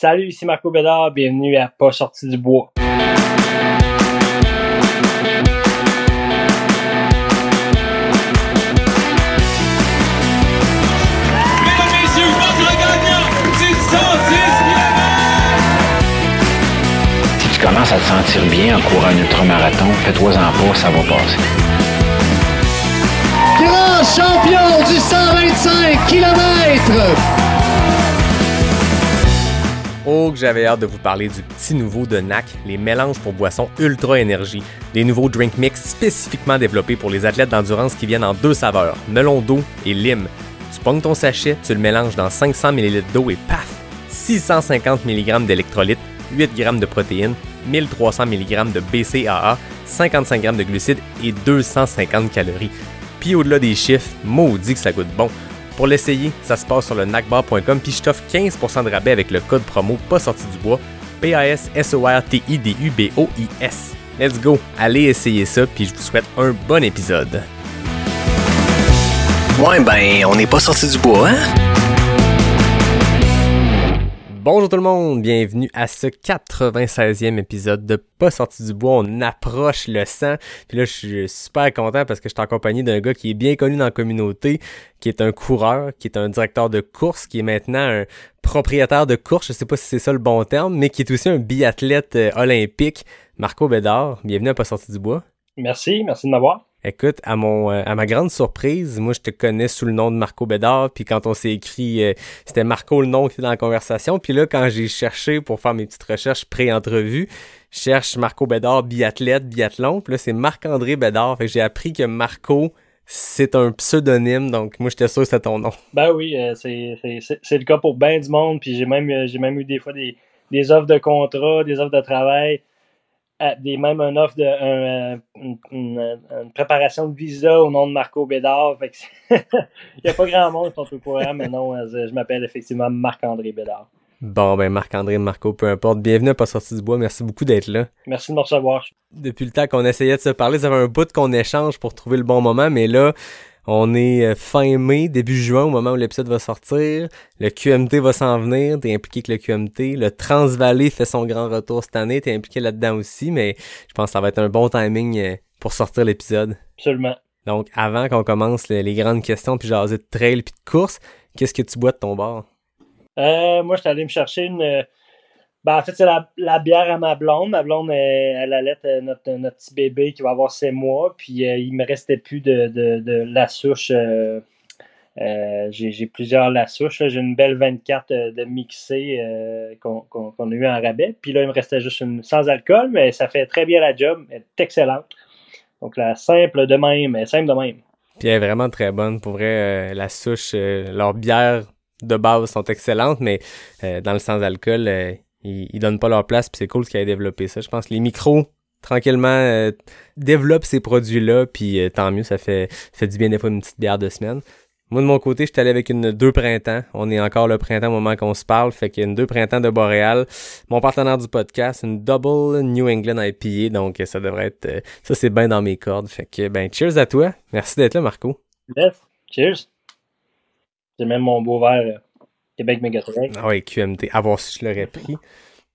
Salut, ici Marco Bédard, bienvenue à Pas sorti du bois. Si tu commences à te sentir bien en courant un ultramarathon, fais-toi-en pas, ça va passer. Grand champion du 125 km! Oh, que j'avais hâte de vous parler du petit nouveau de NAC, les mélanges pour boissons Ultra Énergie, des nouveaux drink mix spécifiquement développés pour les athlètes d'endurance qui viennent en deux saveurs, melon d'eau et lime. Tu pognes ton sachet, tu le mélanges dans 500 ml d'eau et paf! 650 mg d'électrolytes, 8 g de protéines, 1300 mg de BCAA, 55 g de glucides et 250 calories. Puis au-delà des chiffres, maudit que ça goûte bon. Pour l'essayer, ça se passe sur le nacbar.com puis je t'offre 15% de rabais avec le code promo pas sorti du bois P-A-S-S-O-R-T-I-D-U-B-O-I-S. Let's go, allez essayer ça puis je vous souhaite un bon épisode. Ouais, ben, on n'est pas sorti du bois, hein? Bonjour tout le monde, bienvenue à ce 96e épisode de Pas sorti du bois. On approche le 100. Puis là, je suis super content parce que je suis en compagnie d'un gars qui est bien connu dans la communauté, qui est un coureur, qui est un directeur de course, qui est maintenant un propriétaire de course, je sais pas si c'est ça le bon terme, mais qui est aussi un biathlète euh, olympique, Marco Bédard. Bienvenue à Pas sorti du bois. Merci, merci de m'avoir. Écoute, à mon euh, à ma grande surprise, moi je te connais sous le nom de Marco Bédard, puis quand on s'est écrit, euh, c'était Marco le nom qui était dans la conversation, puis là quand j'ai cherché pour faire mes petites recherches pré-entrevue, je cherche Marco Bédard biathlète, biathlon, puis là c'est Marc-André Bédard, fait que j'ai appris que Marco c'est un pseudonyme, donc moi j'étais sûr que c'était ton nom. Ben oui, euh, c'est le cas pour bien du monde, puis j'ai même j'ai même eu des fois des des offres de contrat, des offres de travail des, même une offre de un, une, une, une, préparation de visa au nom de Marco Bédard. Il n'y a pas grand monde qui sont au courant, mais non, je m'appelle effectivement Marc-André Bédard. Bon, ben Marc-André, Marco, peu importe. Bienvenue à Pas sorti du bois. Merci beaucoup d'être là. Merci de me recevoir. Depuis le temps qu'on essayait de se parler, ça fait un bout qu'on échange pour trouver le bon moment, mais là, on est euh, fin mai, début juin, au moment où l'épisode va sortir. Le QMT va s'en venir. T'es impliqué avec le QMT. Le Transvalley fait son grand retour cette année. T'es impliqué là-dedans aussi, mais je pense que ça va être un bon timing euh, pour sortir l'épisode. Absolument. Donc, avant qu'on commence les, grandes questions, puis jaser de trail puis de course, qu'est-ce que tu bois de ton bar? Euh, moi, je suis allé me chercher une, ben, en fait, c'est la, la, bière à ma blonde. Ma blonde, elle, allait être notre, notre petit bébé qui va avoir 6 mois. Puis euh, il me restait plus de, de, de la souche. Euh, euh, j'ai plusieurs la souche. J'ai une belle 24 de mixée qu'on a eu en rabais. Puis là, il me restait juste une sans alcool, mais ça fait très bien la job. Elle est excellente. Donc la simple de même, simple de même. Puis elle est vraiment très bonne. Pour vrai, la souche, leurs bières de base sont excellentes, mais dans le sans alcool ils, ils donnent pas leur place, puis c'est cool qu'ils aient développé ça. Je pense que les micros, tranquillement, euh, développent ces produits-là, puis euh, tant mieux, ça fait, fait du bien des fois une petite bière de semaine. Moi, de mon côté, je suis allé avec une deux printemps. On est encore le printemps au moment qu'on se parle. Fait qu'il y a une deux printemps de Boréal. Mon partenaire du podcast, une double New England IPA. Donc, ça devrait être, euh, ça c'est bien dans mes cordes. Fait que, ben, cheers à toi. Merci d'être là, Marco. Yes. Cheers. J'ai même mon beau verre Québec Megatrail. Ah oui, QMT. À voir si je l'aurais pris.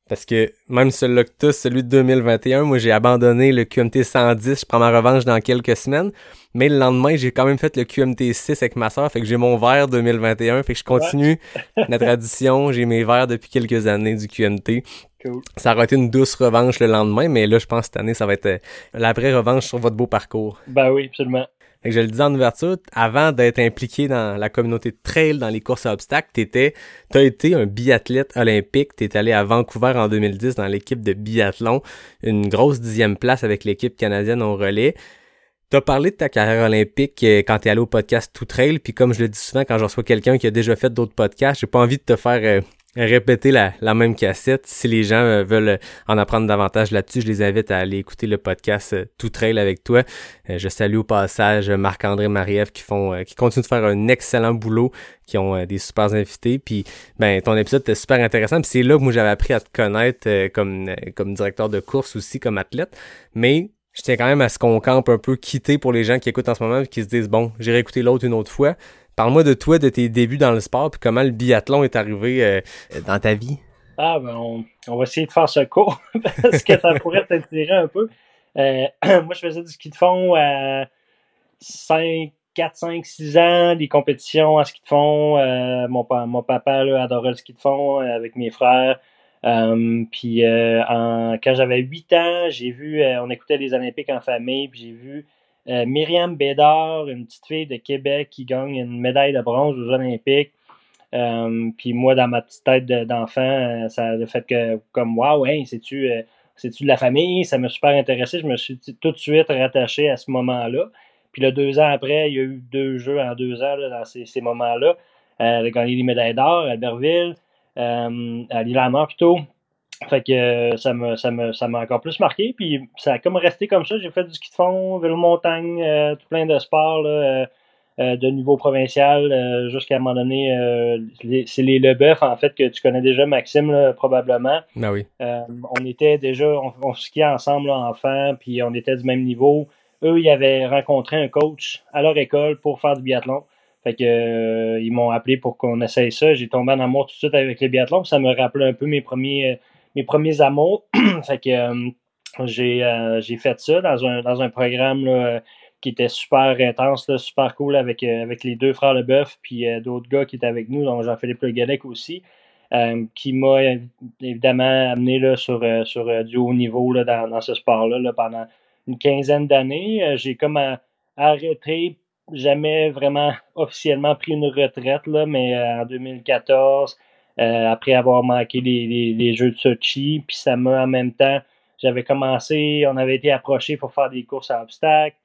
Parce que même celui-là que celui de 2021, moi j'ai abandonné le QMT 110, je prends ma revanche dans quelques semaines. Mais le lendemain, j'ai quand même fait le QMT 6 avec ma soeur, fait que j'ai mon verre 2021, fait que je continue la tradition, j'ai mes verres depuis quelques années du QMT. Cool. Ça aurait été une douce revanche le lendemain, mais là je pense que cette année ça va être euh, la vraie revanche sur votre beau parcours. Ben oui, absolument. Fait je le disais en ouverture, avant d'être impliqué dans la communauté de trail, dans les courses à obstacles, t'étais, t'as été un biathlète olympique. T'es allé à Vancouver en 2010 dans l'équipe de biathlon, une grosse dixième place avec l'équipe canadienne au relais. T'as parlé de ta carrière olympique euh, quand t'es allé au podcast Tout Trail, puis comme je le dis souvent quand je reçois quelqu'un qui a déjà fait d'autres podcasts, j'ai pas envie de te faire euh, répéter la, la, même cassette. Si les gens euh, veulent en apprendre davantage là-dessus, je les invite à aller écouter le podcast euh, Tout Trail avec toi. Euh, je salue au passage Marc-André Mariev qui font qui continuent de faire un excellent boulot, qui ont des super invités. Puis ben ton épisode était super intéressant. Puis c'est là que moi j'avais appris à te connaître comme, comme directeur de course aussi, comme athlète. Mais je tiens quand même à ce qu'on campe un peu quitté pour les gens qui écoutent en ce moment et qui se disent bon, j'irai écouter l'autre une autre fois. Parle-moi de toi, de tes débuts dans le sport, puis comment le biathlon est arrivé euh, dans ta vie. Ah, ben, on, va essayer de faire ce cours parce que ça pourrait t'intéresser un peu. Euh, moi, je faisais du ski de fond à 5, 4, 5, 6 ans, des compétitions en ski de fond. Euh, mon, mon papa là, adorait le ski de fond avec mes frères. Puis quand j'avais 8 ans, j'ai vu, on écoutait les Olympiques en famille, puis j'ai vu Myriam Bédard, une petite fille de Québec qui gagne une médaille de bronze aux Olympiques. Euh, puis moi, dans ma petite tête d'enfant, euh, ça a fait que, comme, waouh, c'est-tu euh, de la famille? Ça m'a super intéressé. Je me suis tout de suite rattaché à ce moment-là. Puis là, deux ans après, il y a eu deux jeux en deux ans dans ces, ces moments-là. elle a gagné les médailles d'or à Albertville, à Lille-la-Mort plutôt. Fait que ça m'a ça ça m'a encore plus marqué. Puis ça a comme resté comme ça. J'ai fait du ski de fond, vélo montagne, tout plein de sports. Là, euh, de niveau provincial euh, jusqu'à un moment donné. Euh, c'est les Leboeuf, en fait, que tu connais déjà, Maxime, probablement. Ah oui. on était déjà, on, skiait ensemble, là, enfants, puis on était du même niveau. Eux, ils avaient rencontré un coach à leur école pour faire du biathlon. Fait que ils m'ont appelé pour qu'on essaye ça. J'ai tombé en amour tout de suite avec le biathlon. Ça me rappelait un peu mes premiers, mes premiers amours. fait que j'ai, j'ai fait ça dans un, dans un programme qui était super intense, super cool avec, euh, avec les deux frères Leboeuf, puis euh, d'autres gars qui étaient avec nous, dont Jean-Philippe Le Gallec aussi, euh, qui m'a évidemment amené là, sur, sur du haut niveau là, dans, ce sport-là pendant une quinzaine d'années. J'ai comme arrêté, jamais vraiment officiellement pris une retraite, mais en 2014, après avoir manqué les, les Jeux de Sochi, puis ça m'a en même temps, j'avais commencé, on avait été approché pour faire des courses à obstacles.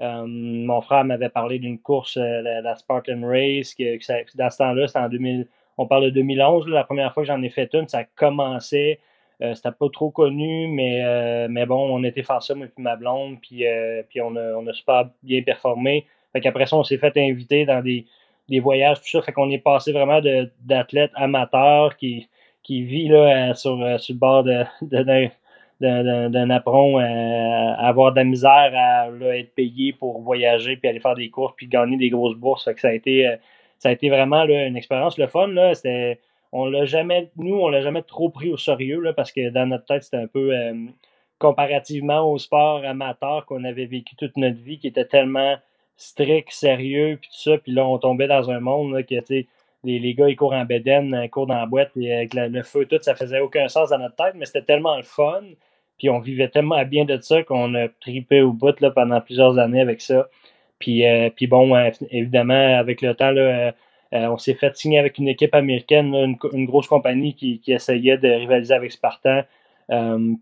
Euh, mon frère m'avait parlé d'une course, euh, la, Spartan Race, que, dans ce temps-là, c'était en 2000, on parle de 2011, la première fois que j'en ai fait une, ça commençait. Euh, c'était pas trop connu, mais, mais bon, on était faire ça, moi et ma blonde, puis, puis on, a, on a super bien performé. Fait qu'après ça, on s'est fait inviter dans des, des voyages, tout ça. Fait qu'on est passé vraiment d'athlète amateur qui, qui vit là, sur, sur le bord de, de, d'un apron euh, avoir de la misère à être payé pour voyager puis aller faire des courses puis gagner des grosses bourses. que ça a été euh, ça a été vraiment une expérience le fun. Là, on l'a jamais, nous, on l'a jamais trop pris au sérieux là, parce que dans notre tête, c'était un peu euh, comparativement au sport amateur qu'on avait vécu toute notre vie, qui était tellement strict, sérieux, puis tout ça. Puis là, on tombait dans un monde là, que, les, les gars, ils courent en bédaine, ils courent dans la boîte, puis avec le feu, tout, ça faisait aucun sens dans notre tête, mais c'était tellement le fun. Puis on vivait tellement bien de ça qu'on a tripé au bout là, pendant plusieurs années avec ça. Puis, euh, bon, euh, évidemment, avec le temps, là, euh, on s'est fait signer avec une équipe américaine, une, grosse compagnie qui, qui, essayait de rivaliser avec Spartan.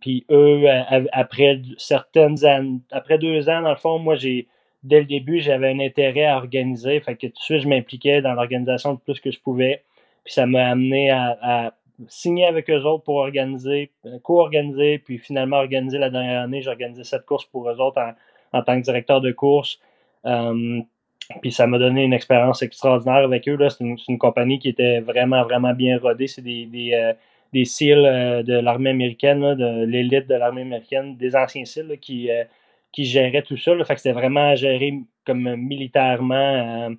puis eux, après certaines années, après deux ans, dans le fond, moi, j'ai dès le début, j'avais un intérêt à organiser. Fait que tout de suite, je m'impliquais dans l'organisation le plus que je pouvais. Puis ça m'a amené à signé avec eux autres pour organiser, euh, co-organiser, puis finalement organiser la dernière année. J'ai organisé cette course pour eux autres en, tant que directeur de course. Euh, puis ça m'a donné une expérience extraordinaire avec eux. C'est une, compagnie qui était vraiment, vraiment bien rodée. C'est des, des, euh, des SEAL de l'armée américaine, de l'élite de l'armée américaine, des anciens SEAL qui, qui géraient tout ça. Fait que c'était vraiment géré comme militairement.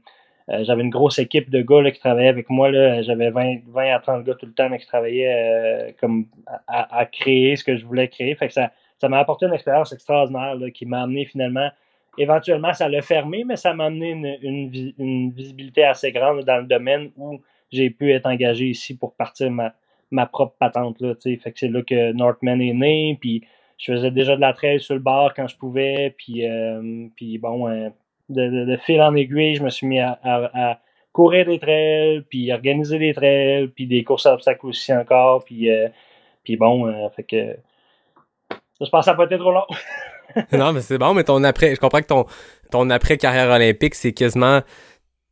Euh, j'avais une grosse équipe de gars qui travaillaient avec moi. J'avais 20, 20 à 30 gars tout le temps qui travaillaient euh, comme à, créer ce que je voulais créer. Fait que ça, ça m'a apporté une expérience extraordinaire qui m'a amené finalement. Éventuellement, ça l'a fermé, mais ça m'a amené une, une, visibilité assez grande dans le domaine où j'ai pu être engagé ici pour partir ma, ma propre patente. Là, fait que c'est là que Northman est né. Puis je faisais déjà de la trail sur le bar quand je pouvais. Puis, euh, puis bon, de, fil en aiguille, je me suis mis à, courir des trails, puis organiser des trails, puis des courses à obstacles aussi encore, puis, euh, puis bon, euh, fait que je pense que ça peut être trop long. non, mais c'est bon, mais ton après, je comprends que ton, ton après carrière olympique, c'est quasiment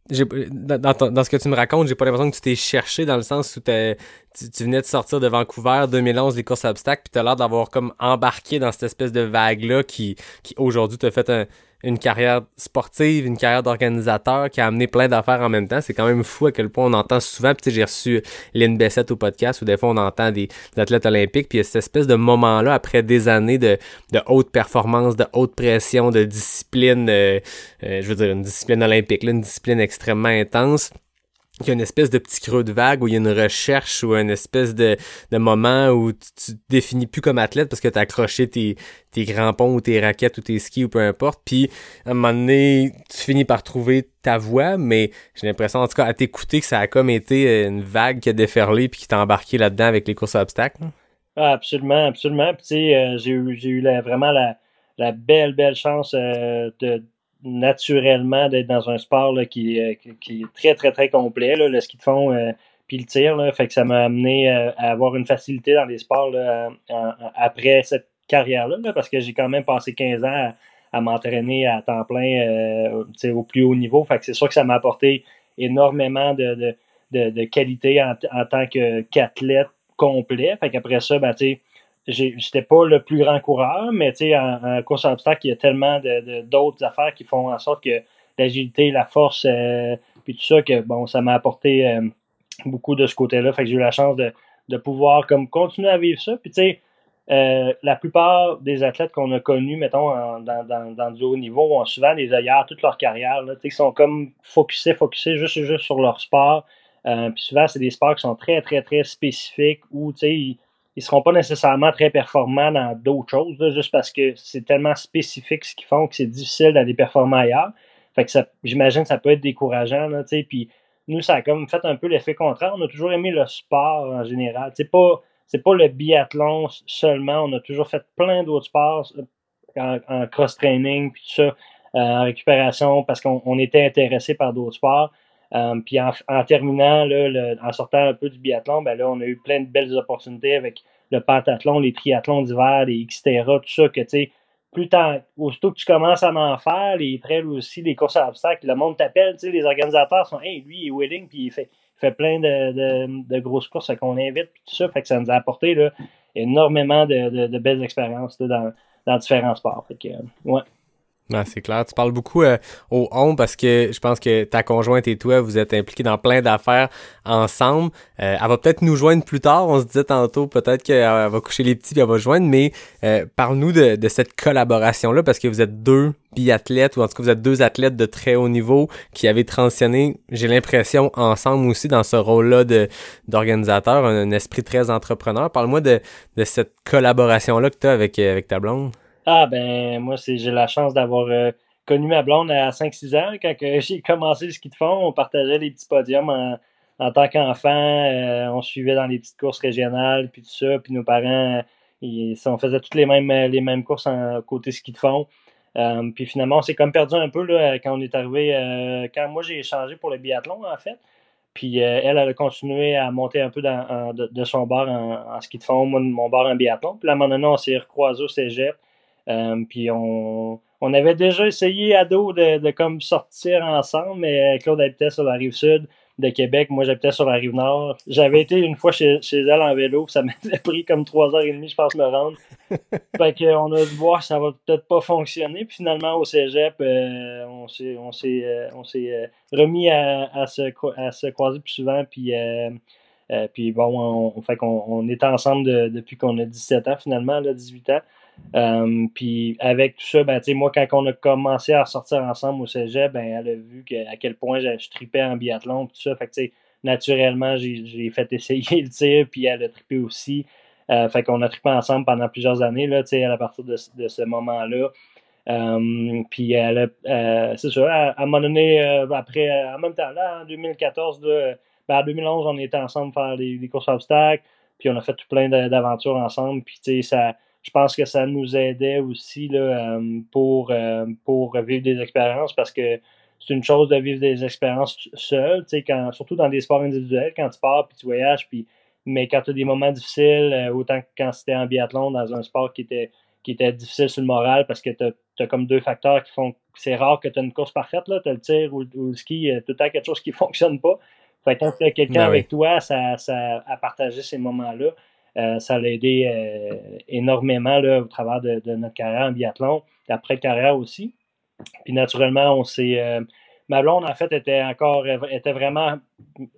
dans, dans, ce que tu me racontes, j'ai pas l'impression que tu t'es cherché dans le sens où tu, tu, venais de sortir de Vancouver 2011 les courses obstacles puis t'as l'air d'avoir comme embarqué dans cette espèce de vague là qui, qui aujourd'hui t'a fait un, une carrière sportive, une carrière d'organisateur qui a amené plein d'affaires en même temps. C'est quand même fou à quel point on entend souvent. Puis j'ai reçu Lynn Bessette au podcast où des fois on entend des, athlètes olympiques. Puis il y a cette espèce de moment-là après des années de, de haute performance, de haute pression, de discipline, euh, euh, je veux dire une discipline olympique, là, une discipline extrêmement intense qu'il y a une espèce de petit creux de vague où il y a une recherche ou une espèce de, de moment où tu, tu te définis plus comme athlète parce que tu as accroché tes, tes crampons ou tes raquettes ou tes skis ou peu importe. Puis à un moment donné, tu finis par trouver ta voix, mais j'ai l'impression, en tout cas, à t'écouter, que ça a comme été une vague qui a déferlé puis qui t'a embarqué là-dedans avec les courses à obstacles. Ah, absolument, absolument. Puis tu sais, euh, j'ai eu, j'ai eu vraiment la, la belle, belle chance euh, de naturellement d'être dans un sport là, qui, euh, qui, qui, est très, très, très complet, là, le ski de fond euh, puis le tir. Là, fait que ça m'a amené euh, à avoir une facilité dans les sports là, après cette carrière-là, là, parce que j'ai quand même passé 15 ans à, m'entraîner à temps plein au plus haut niveau. Fait que c'est sûr que ça m'a apporté énormément de, de, de, de qualité en, en tant qu'athlète complet. Fait qu'après ça, ben, tu sais, j'étais pas le plus grand coureur, mais tu sais, en, en, course à obstacle, il y a tellement d'autres affaires qui font en sorte que l'agilité, la force, euh, puis tout ça, que bon, ça m'a apporté euh, beaucoup de ce côté-là. Fait que j'ai eu la chance de, de, pouvoir comme continuer à vivre ça. Puis tu sais, euh, la plupart des athlètes qu'on a connus, mettons, dans, dans, dans, du haut niveau, ont souvent des œillères toute leur carrière. Là, ils sont comme focusés, focusés juste, juste sur leur sport. Puis souvent, c'est des sports qui sont très, très, très spécifiques où, tu sais, ils seront pas nécessairement très performants dans d'autres choses, juste parce que c'est tellement spécifique ce qu'ils font que c'est difficile d'aller performer ailleurs. Fait que ça, j'imagine que ça peut être décourageant, puis nous, ça a comme fait un peu l'effet contraire. On a toujours aimé le sport en général. C'est pas, pas le biathlon seulement. On a toujours fait plein d'autres sports en, en cross-training, puis tout ça, euh, en récupération, parce qu'on était intéressé par d'autres sports. Um, puis en, en, terminant, là, le, en sortant un peu du biathlon, ben là, on a eu plein de belles opportunités avec le pentathlon, les triathlons d'hiver, les Xterra, tout ça, que tu sais, plus tant, aussitôt que tu commences à en faire, les trails aussi, les courses à obstacles, le monde t'appelle, tu sais, les organisateurs sont, hey, lui, il est willing, puis il fait, fait plein de, de, de grosses courses qu'on invite, puis tout ça, fait que ça nous a apporté là, énormément de, de, belles expériences là, dans, dans différents sports. Fait que, ouais. Ah, c'est clair. Tu parles beaucoup euh, au on parce que je pense que ta conjointe et toi, vous êtes impliqués dans plein d'affaires ensemble. Euh, elle va peut-être nous joindre plus tard. On se disait tantôt peut-être qu'elle va coucher les petits et elle va joindre. Mais euh, parle-nous de, de, cette collaboration-là parce que vous êtes deux biathlètes ou en tout cas vous êtes deux athlètes de très haut niveau qui avaient transitionné, j'ai l'impression, ensemble aussi dans ce rôle-là d'organisateur, un, esprit très entrepreneur. Parle-moi de, de cette collaboration-là que tu as avec, avec ta blonde. Ah ben moi c'est j'ai la chance d'avoir euh, connu ma blonde à 5-6 ans. Quand j'ai commencé le ski de fond, on partageait les petits podiums en, en tant qu'enfant. Euh, on suivait dans les petites courses régionales, puis tout ça. Puis nos parents, ils, on faisait toutes les mêmes, les mêmes courses côté ski de fond. Euh, puis finalement, on s'est comme perdu un peu là, quand on est arrivé, euh, quand moi j'ai changé pour le biathlon en fait. Puis elle, elle a continué à monter un peu de, son bar en, ski de fond, mon bar en biathlon. Puis là, à un moment donné, on s'est recroisé au cégep. Um, puis on, on avait déjà essayé à dos de, de comme sortir ensemble, mais Claude habitait sur la rive sud de Québec, moi j'habitais sur la rive nord. J'avais été une fois chez, chez elle en vélo, ça m'avait pris comme trois heures et demie, je pense, me rendre. fait qu'on a dû voir ça va peut-être pas fonctionner. Puis finalement au Cégep, euh, on s'est on s'est euh, on s'est euh, remis à, à, se, à se croiser plus souvent. Puis euh, puis bon, on, fait qu'on on est ensemble de, depuis qu'on a 17 ans finalement, là, 18 ans. Um, puis avec tout ça, ben, moi, quand on a commencé à sortir ensemble au cégep, ben, elle a vu que, à quel point je, tripais en biathlon, tout ça. Fait que, naturellement, j'ai fait essayer le tir, puis elle a trippé aussi. Euh, fait qu'on a trippé ensemble pendant plusieurs années, là, à partir de, de ce moment-là. Um, puis elle euh, c'est ça, à, un moment donné, euh, après, en même temps, là, en 2014, là, ben, en 2011, on était ensemble faire des, courses obstacles, puis on a fait tout plein d'aventures ensemble, puis ça je pense que ça nous aidait aussi là, euh, pour, euh, pour vivre des expériences parce que c'est une chose de vivre des expériences seul, quand, surtout dans des sports individuels, quand tu pars puis tu voyages, puis, mais quand tu as des moments difficiles, euh, autant que quand c'était en biathlon, dans un sport qui était, qui était difficile sur le moral parce que tu as, comme deux facteurs qui font c'est rare que tu as une course parfaite, tu as le tir ou, ou, le ski, tout le temps quelque chose qui ne fonctionne pas. Fait que quand tu as quelqu'un ben avec toi, ça, ça, à partager ces moments-là, euh, ça l'a aidé euh, énormément là, au travers de, de, notre carrière en biathlon, après carrière aussi. Puis naturellement, on s'est. Euh, ma blonde, en fait, était encore était vraiment.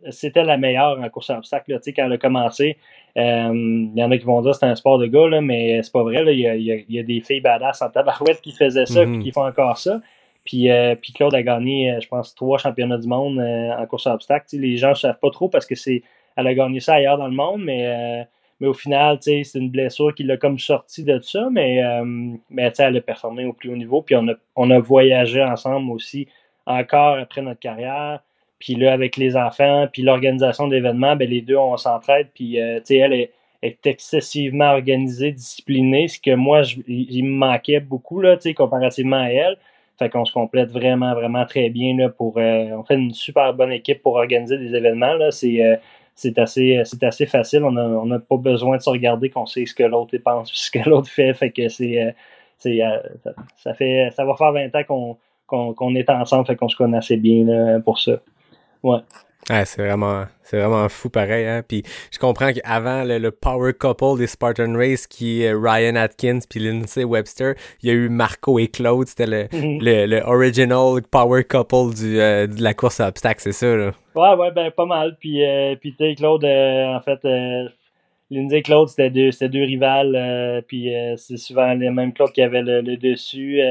C'était la meilleure en course à obstacles. Là, quand elle a commencé, il y en a qui vont dire que c'est un sport de gars, là, mais c'est pas vrai. Il y, y, y, a des filles badass en tabarouette qui faisaient ça mm -hmm. qui font encore ça. Puis, puis Claude a gagné, je pense, trois championnats du monde en course à obstacles. les gens ne savent pas trop parce que c'est elle a gagné ça ailleurs dans le monde, mais mais au final, c'est une blessure qui l'a comme sorti de ça, mais, euh, mais elle a performé au plus haut niveau. Puis on a, on a voyagé ensemble aussi encore après notre carrière. Puis là, avec les enfants, puis l'organisation d'événements, ben, les deux, on s'entraide. Puis, euh, elle est, est, excessivement organisée, disciplinée, ce que moi, je, il me manquait beaucoup, là, comparativement à elle. Fait qu'on se complète vraiment, vraiment très bien là, pour. Euh, on fait une super bonne équipe pour organiser des événements. Là. C'est, euh, c'est assez, c'est assez facile. On n'a pas besoin de se regarder qu'on sait ce que l'autre pense, ce que l'autre fait. Fait que c'est, euh, euh, ça, fait, ça va faire 20 ans qu'on, est ensemble, fait qu'on se connaît assez bien pour ça. Ouais. C'est vraiment, c'est vraiment fou pareil. Hein? Puis je comprends qu'avant le, power couple des Spartan Race, qui est Ryan Atkins puis Lindsay Webster, il y a eu Marco et Claude. C'était le, le, le, original power couple du, euh, de la course à obstacles, c'est ça? Là? Ouais, ouais, ben pas mal. Puis, euh, puis tu Claude, euh, en fait, Lindsay et Claude, c'était deux, deux rivales. puis c'est souvent les mêmes Claude qui avaient le, le dessus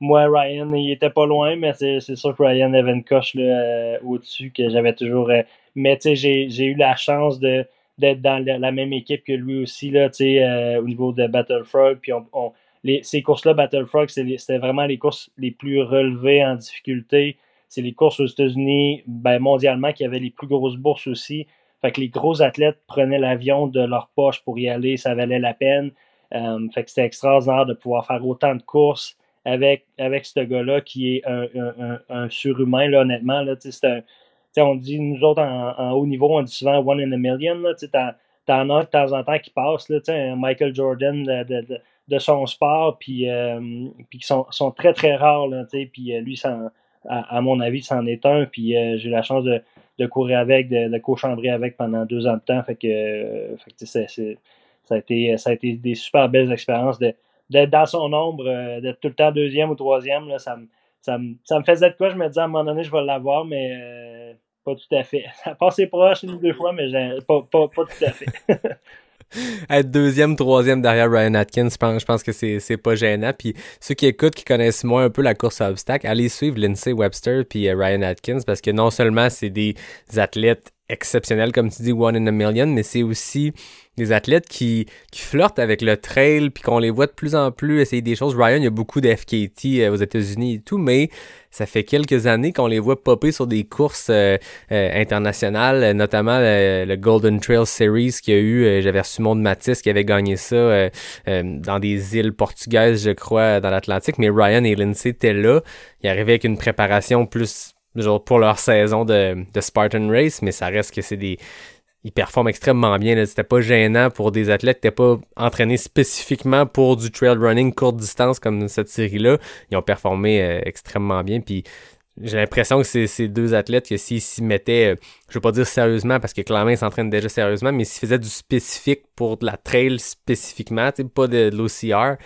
moi, Ryan, il était pas loin, mais c'est sûr que Ryan avait une coche euh, au-dessus que j'avais toujours. Euh, mais tu sais, j'ai eu la chance d'être dans la, même équipe que lui aussi, là, euh, au niveau de Battlefrog. Puis on, les, ces courses-là, Battlefrog, c'était vraiment les courses les plus relevées en difficulté. C'est les courses aux États-Unis, ben, mondialement, qui avaient les plus grosses bourses aussi. Fait que les gros athlètes prenaient l'avion de leur poche pour y aller, ça valait la peine. fait que c'était extraordinaire de pouvoir faire autant de courses avec, avec ce gars-là qui est un, un, surhumain, honnêtement. Là, on dit, nous autres, en, haut niveau, on dit souvent one in a million. T'en as de temps en temps qui passent, là, Michael Jordan de, de, de, son sport, puis, euh, puis qui sont, sont, très, très rares. Euh, lui, à, mon avis, c'en est un. Puis euh, j'ai eu la chance de, courir avec, de, de co-chambrer avec pendant deux ans de temps. Fait que, ça, a été, des super belles expériences d'être dans son ombre, euh, d'être tout le temps deuxième ou troisième, là, ça, me, ça, me, ça me faisait de quoi. Je me disais à un moment donné, je vais l'avoir, mais euh, pas tout à fait. Ça a passé proche une ou deux fois, mais pas, pas, pas tout à fait. être deuxième, troisième derrière Ryan Atkins, je pense, que c'est, c'est pas gênant. Puis ceux qui écoutent, qui connaissent moins un peu la course à obstacles, allez suivre Lindsay Webster puis euh, Ryan Atkins parce que non seulement c'est des athlètes exceptionnels, comme tu dis, one in a million, mais c'est aussi des athlètes qui, qui flirtent avec le trail, puis qu'on les voit de plus en plus essayer des choses. Ryan, il y a beaucoup de FKT euh, aux États-Unis et tout, mais ça fait quelques années qu'on les voit popper sur des courses euh, euh, internationales, notamment le, Golden Trail Series qu'il y a eu. J'avais reçu Monde Matisse qui avait gagné ça dans des îles portugaises, je crois, dans l'Atlantique, mais Ryan et Lindsay étaient là. Ils arrivaient avec une préparation plus genre pour leur saison de, Spartan Race, mais ça reste que c'est des ils performent extrêmement bien. C'était pas gênant pour des athlètes qui n'étaient pas entraînés spécifiquement pour du trail running courte distance comme cette série-là. Ils ont performé euh, extrêmement bien. Puis j'ai l'impression que ces deux athlètes que s'ils s'y mettaient, euh, je veux pas dire sérieusement parce que clairement ils s'entraînent déjà sérieusement, mais s'ils faisaient du spécifique pour de la trail spécifiquement, pas de, l'OCR,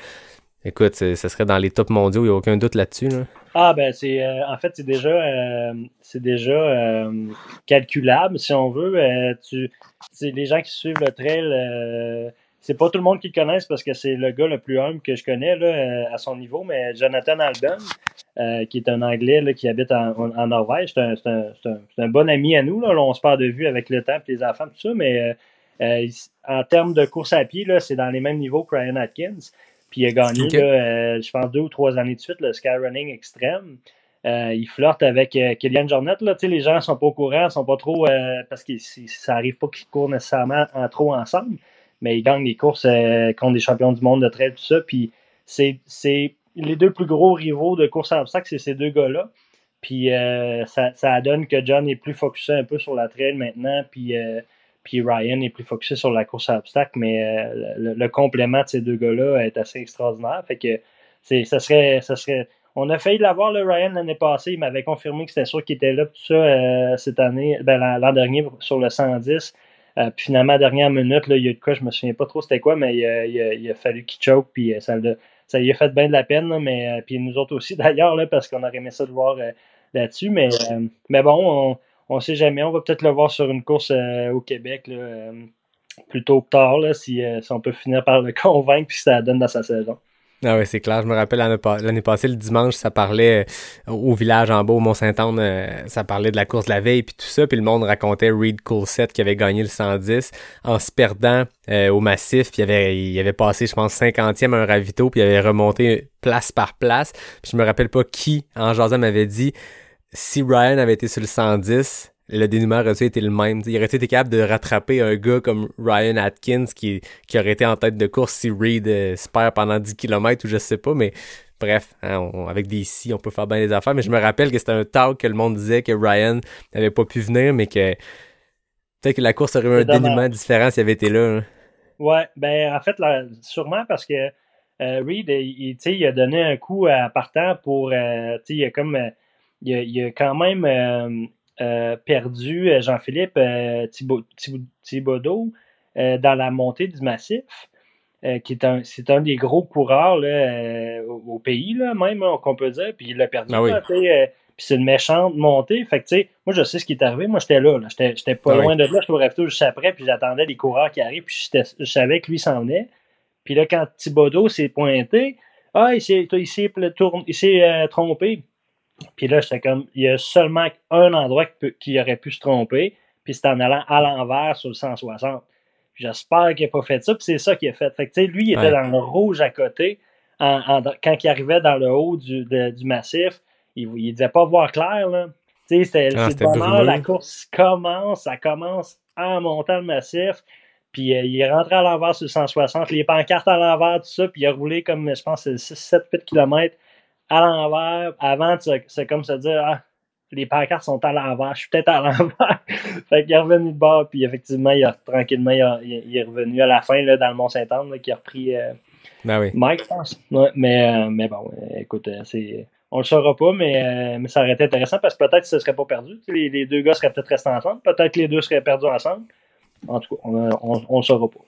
écoute, ça serait dans les top mondiaux, il n'y a aucun doute là-dessus. Là. Ah ben c'est euh, en fait c'est déjà euh, c'est déjà euh, calculable si on veut. tu c'est les gens qui suivent le trail, c'est pas tout le monde qui le connaisse parce que c'est le gars le plus humble que je connais là, à son niveau, mais Jonathan Albon, qui est un Anglais là, qui habite en, en Norvège, c'est un, un, un, un, bon ami à nous. Là, on se parle de vue avec le temps et les enfants, tout ça, mais en termes de course à pied, c'est dans les mêmes niveaux que Ryan Atkins. Puis il a gagné, euh, je pense, deux ou trois années de suite, le Skyrunning Extreme. Euh, il flirte avec euh, Kylian Jornet. Là, les gens sont pas au courant, sont pas trop. parce que ça arrive pas qu'ils courent nécessairement en, trop ensemble, mais ils gagnent des courses contre des champions du monde de trail, tout ça. Puis c'est les deux plus gros rivaux de course à obstacles, c'est ces deux gars-là. Puis ça, ça, donne que John est plus focusé un peu sur la trail maintenant. Puis puis Ryan est plus focusé sur la course à obstacles, mais euh, le, complément de ces deux gars-là est assez extraordinaire. Fait que c'est, ça serait, ça serait. On a failli l'avoir le Ryan l'année passée, il m'avait confirmé que c'était sûr qu'il était là tout ça euh, cette année, ben, l'an dernier sur le 110. Euh, puis finalement, dernière minute, là, il y a de quoi, je me souviens pas trop c'était quoi, mais il, a, fallu qu'il choke, puis ça, lui a fait bien de la peine, mais puis nous autres aussi d'ailleurs, parce qu'on aurait aimé ça de voir là-dessus. Mais, mais bon, on, on ne sait jamais. On va peut-être le voir sur une course euh, au Québec là, euh, plus tôt que tard, là, si, euh, si, on peut finir par le convaincre puis ça donne dans sa saison. Ah oui, c'est clair. Je me rappelle l'année passée, le dimanche, ça parlait euh, au village en bas, au Mont-Saint-Anne, ça parlait de la course de la veille puis tout ça, puis le monde racontait Reed Coulset qui avait gagné le 110 en se perdant au massif, puis il avait, il avait passé, je pense, 50e à un ravito, puis il avait remonté place par place. Puis je me rappelle pas qui, en jasant, m'avait dit si Ryan avait été sur le 110, le dénouement aurait été le même? il aurait été capable de rattraper un gars comme Ryan Atkins qui, qui aurait été en tête de course si Reed euh, se perd pendant 10 km ou je sais pas, mais bref, hein, avec des si, on peut faire bien les affaires. Mais je me rappelle que c'était un talk que le monde disait que Ryan n'avait pas pu venir, mais que peut-être que la course aurait eu un dénouement différent s'il avait été là. Hein. Ouais, ben en fait, sûrement parce que euh, Reed, il, il, a donné un coup à partant pour, euh, il a comme, il, a, il, a, quand même euh, perdu euh, Jean-Philippe euh, Thibaudot dans la montée du massif. qui est un, c'est un des gros coureurs au, pays, là, même, qu'on peut dire. Puis il l'a perdu. Ah puis c'est une méchante montée. Fait que, moi, je sais ce qui est arrivé. Moi, j'étais là. J'étais, j'étais pas ah loin de là. Je courais tout juste après. Puis j'attendais les coureurs qui arrivent. Puis je savais que lui s'en venait. Puis là, quand Thibaudot s'est pointé, ah, il s'est, il s'est, il s'est trompé. Puis là, j'étais comme, il y a seulement un endroit qui, aurait pu se tromper, puis c'est en allant à l'envers sur le 160. J'espère qu'il n'a pas fait ça, puis c'est ça qu'il a fait. Fait que, lui, il était dans le rouge à côté. quand il arrivait dans le haut du, du massif, il ne devait pas voir clair, là. C'est ah, le la course commence, ça commence en montant le massif. Puis euh, il est rentré à l'envers sur le 160, les pancartes à l'envers, tout ça, puis il a roulé comme, je pense, 6, 7, 8 km à l'envers avant, c'est comme se dire, ah, les pancartes sont à l'envers, je suis peut-être à l'envers. fait qu'il est revenu de bord, puis effectivement, il a, tranquillement, il, est revenu à la fin là, dans le Mont-Saint-Anne, qui a repris euh, ben oui. Mike, je pense. mais, euh, mais bon, écoute, euh, c'est. On le saura pas, mais, mais ça aurait été intéressant parce que peut-être que ce serait pas perdu. Les, les, deux gars seraient peut-être restés ensemble. Peut-être que les deux seraient perdus ensemble. En tout cas, on, on, le saura pas.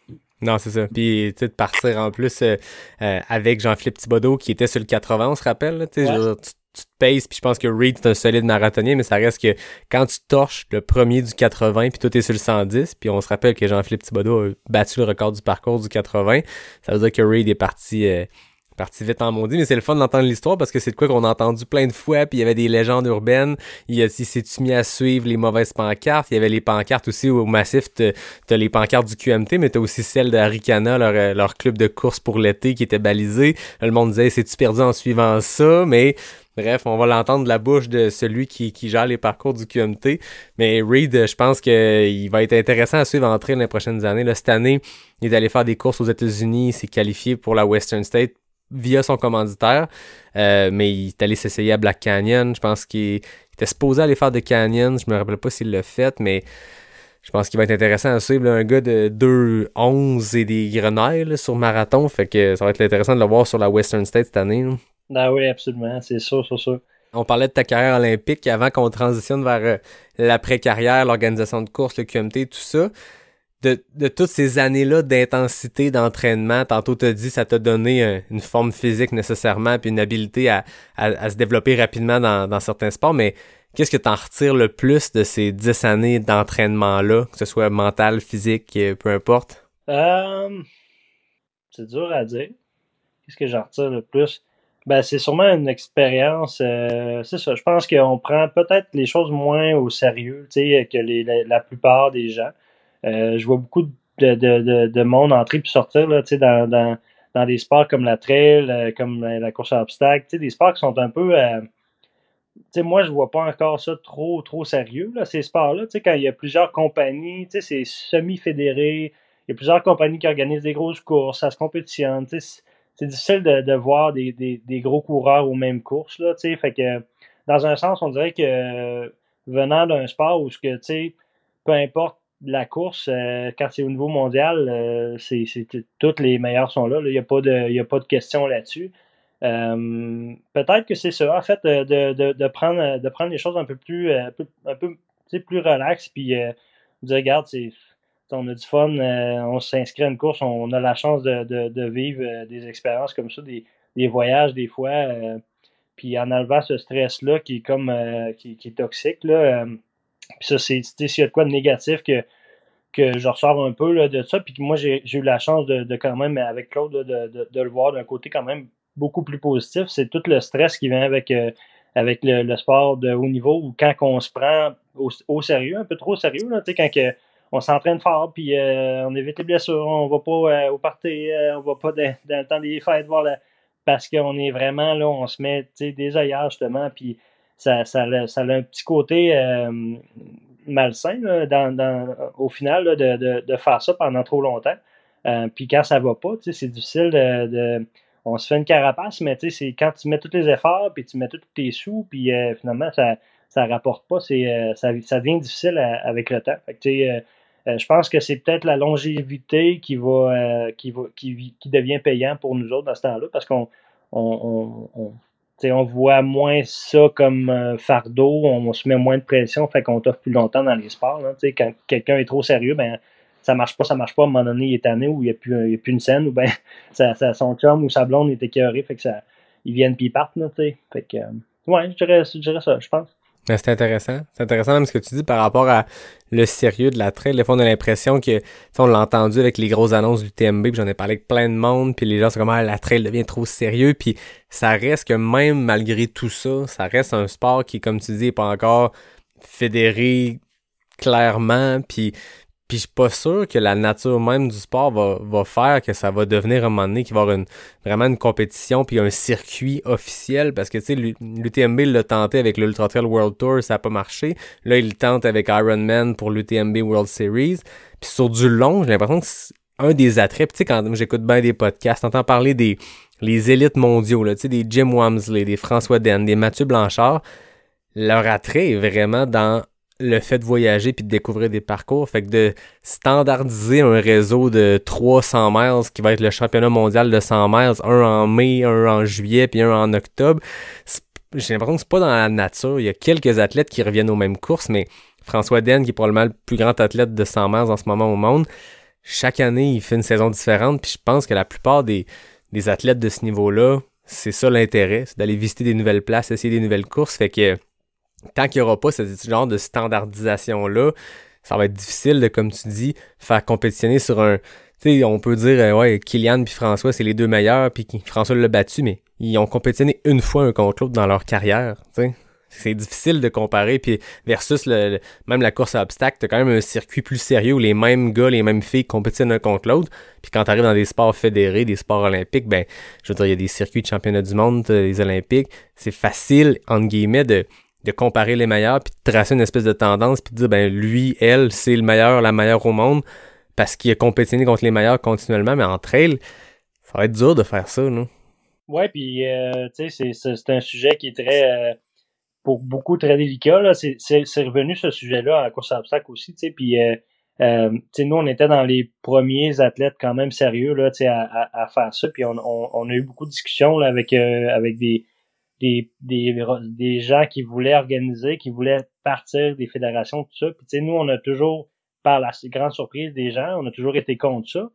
Non, c'est ça. Puis, tu sais, de partir en plus euh, euh, avec Jean-Philippe Thibodeau qui était sur le 80, on se rappelle, tu, tu, te pèses, puis je pense que Reed, c'est un solide marathonien, mais ça reste que quand tu torches le premier du 80, puis toi, es sur le 110, puis on se rappelle que Jean-Philippe Thibodeau a battu le record du parcours du 80, ça veut dire que Reed est parti... Euh, parti vite en maudit, mais c'est le fun d'entendre l'histoire parce que c'est de quoi qu'on a entendu plein de fois, puis il y avait des légendes urbaines, il, il s'est mis à suivre les mauvaises pancartes, il y avait les pancartes aussi au massif, t'as les pancartes du QMT, mais t'as aussi celles de leur, euh, leur club de course pour l'été qui était balisé. Le monde disait, c'est-tu perdu en suivant ça? Mais Bref, on va l'entendre de la bouche de celui qui, qui gère les parcours du QMT. Mais Reed, je pense qu'il va être intéressant à suivre en train les prochaines années. Là, cette année, il est allé faire des courses aux États-Unis, il s'est qualifié pour la Western State via son commanditaire. Euh, mais il est allé s'essayer à Black Canyon. Je pense qu'il était supposé aller faire de Canyon. Je me rappelle pas s'il l'a fait, mais je pense qu'il va être intéressant à suivre un gars de 2-11 et des grenailles sur marathon. Fait que ça va être intéressant de le voir sur la Western State cette année. Ah oui, absolument. C'est sûr, c'est sûr. On parlait de ta carrière olympique avant qu'on transitionne vers euh, l'après-carrière, l'organisation de course, le QMT, tout ça de, toutes ces années-là d'intensité d'entraînement, tantôt t'as dit ça t'a donné euh, une forme physique nécessairement puis une habilité à, se développer rapidement dans, certains sports, mais qu'est-ce que t'en retires le plus de ces dix années d'entraînement-là, que ce soit mental, physique, euh, peu importe? Euh, c'est dur à dire. Qu'est-ce que j'en retire le plus? Ben, c'est sûrement une expérience. c'est ça. Je pense qu'on prend peut-être les choses moins au sérieux que la plupart des gens. Euh, je vois beaucoup de, de, de, monde entrer puis sortir là, dans, dans, dans des sports comme la trail, euh, comme la, course à obstacles, des sports qui sont un peu. Euh, moi, je vois pas encore ça trop, trop sérieux, là, ces sports-là. Quand il y a plusieurs compagnies, c'est semi-fédéré, il y a plusieurs compagnies qui organisent des grosses courses, ça se compétitionne. C'est difficile de, de voir des, des, des, gros coureurs aux mêmes courses. Là, fait que, dans un sens, on dirait que venant d'un sport où que, peu importe la course, euh, quand c'est au niveau mondial, euh, c'est, toutes les meilleurs sont là. Il n'y a, pas de, a pas de question là-dessus. Euh, peut-être que c'est ça, en fait, de, de, de, prendre, de prendre les choses un peu plus, un peu, plus relax, puis dire, regarde, on a du fun, on s'inscrit à une course, on a la chance de, vivre des expériences comme ça, des, voyages des fois, puis en enlevant ce stress-là qui est comme qui, qui, est toxique, là, puis ça, c'est s'il y a de quoi de négatif que, que je ressors un peu là, de ça. Puis moi, j'ai eu la chance de, quand même, avec Claude, de, le voir d'un côté quand même beaucoup plus positif, c'est tout le stress qui vient avec, euh, avec le, sport de haut niveau ou quand on se prend au, sérieux, un peu trop au sérieux, là, quand que, on s'entraîne fort, puis euh, on évite les blessures, on va pas au party, on va pas dans, le temps des fêtes voir la, parce qu'on est vraiment là, on se met des ailleurs justement, puis ça, ça, a un petit côté malsain dans, au final de, de, de, faire ça pendant trop longtemps. Euh, puis quand ça va pas, c'est difficile de, On se fait une carapace, mais c'est quand tu mets tous les efforts, puis tu mets tous tes sous, puis euh, finalement, ça ça rapporte pas, euh, ça, ça devient difficile avec le temps. Je pense que c'est peut-être la longévité qui va, qui va qui, qui devient payant pour nous autres dans ce temps-là, parce qu'on on, on, on voit moins ça comme fardeau, on, se met moins de pression, fait qu'on t'offre plus longtemps dans les sports. Quand quelqu'un est trop sérieux, ben ça marche pas, ça marche pas, à un moment donné, il est tanné ou il n'y a, plus, a plus une scène, ou ben ça, son chum ou sa blonde est écœuré, fait que ça, ils viennent puis ils partent. Fait que, euh, ouais, je dirais ça, je pense. C'est intéressant. C'est intéressant même ce que tu dis par rapport à le sérieux de la trail. Des fois, on a l'impression que, on l'a entendu avec les grosses annonces du TMB, puis j'en ai parlé avec plein de monde, puis les gens sont comme, ah, la trail devient trop sérieux, puis ça reste que même malgré tout ça, ça reste un sport qui, comme tu dis, n'est pas encore fédéré clairement, puis puis je suis pas sûr que la nature même du sport va, va faire que ça va devenir un moment donné qu'il va y avoir une, vraiment une compétition puis un circuit officiel parce que tu sais l'UTMB l'a tenté avec l'Ultra Trail World Tour, ça a pas marché. Là, il tente avec Ironman pour l'UTMB World Series. Puis sur du long, j'ai l'impression que c'est un des attraits, tu sais quand j'écoute bien des podcasts, t'entends parler des les élites mondiaux là, tu sais des Jim Wamsley, des François Den, des Mathieu Blanchard, leur attrait est vraiment dans le fait de voyager puis de découvrir des parcours. Fait que de standardiser un réseau de 300 miles qui va être le championnat mondial de 100 miles, un en mai, un en juillet puis un en octobre, j'ai l'impression que c'est pas dans la nature. Il y a quelques athlètes qui reviennent aux mêmes courses, mais François Den, qui est probablement le plus grand athlète de 100 miles en ce moment au monde, chaque année, il fait une saison différente. Puis je pense que la plupart des, des athlètes de ce niveau-là, c'est ça l'intérêt, c'est d'aller visiter des nouvelles places, essayer des nouvelles courses. Fait que tant qu'il n'y aura pas ce genre de standardisation-là, ça va être difficile de, comme tu dis, faire compétitionner sur un. Tu sais, on peut dire, euh, ouais, Kylian puis François, c'est les deux meilleurs, puis François l'a battu, mais ils ont compétitionné une fois un contre l'autre dans leur carrière, tu sais. C'est difficile de comparer, puis versus le, même la course à obstacles, t'as quand même un circuit plus sérieux où les mêmes gars, les mêmes filles compétitionnent un contre l'autre. Puis quand t'arrives dans des sports fédérés, des sports olympiques, ben, je veux dire, il y a des circuits de championnat du monde, des olympiques. C'est facile, entre guillemets, de, de comparer les meilleurs, puis de tracer une espèce de tendance, puis de dire, ben lui, elle, c'est le meilleur, la meilleure au monde, parce qu'il a compétitionné contre les meilleurs continuellement, mais entre elles, ça va être dur de faire ça, non? Ouais, puis, euh, tu sais, c'est un sujet qui est très, euh, pour beaucoup, très délicat. C'est revenu, ce sujet-là, la course à obstacles aussi, tu sais, puis... Euh, euh, nous, on était dans les premiers athlètes quand même sérieux là, à, à, à faire ça. Puis on, on, on, a eu beaucoup de discussions là, avec, avec des, des, des, des gens qui voulaient organiser, qui voulaient partir des fédérations, tout ça. Puis tu sais, nous, on a toujours, par la grande surprise des gens, on a toujours été contre ça.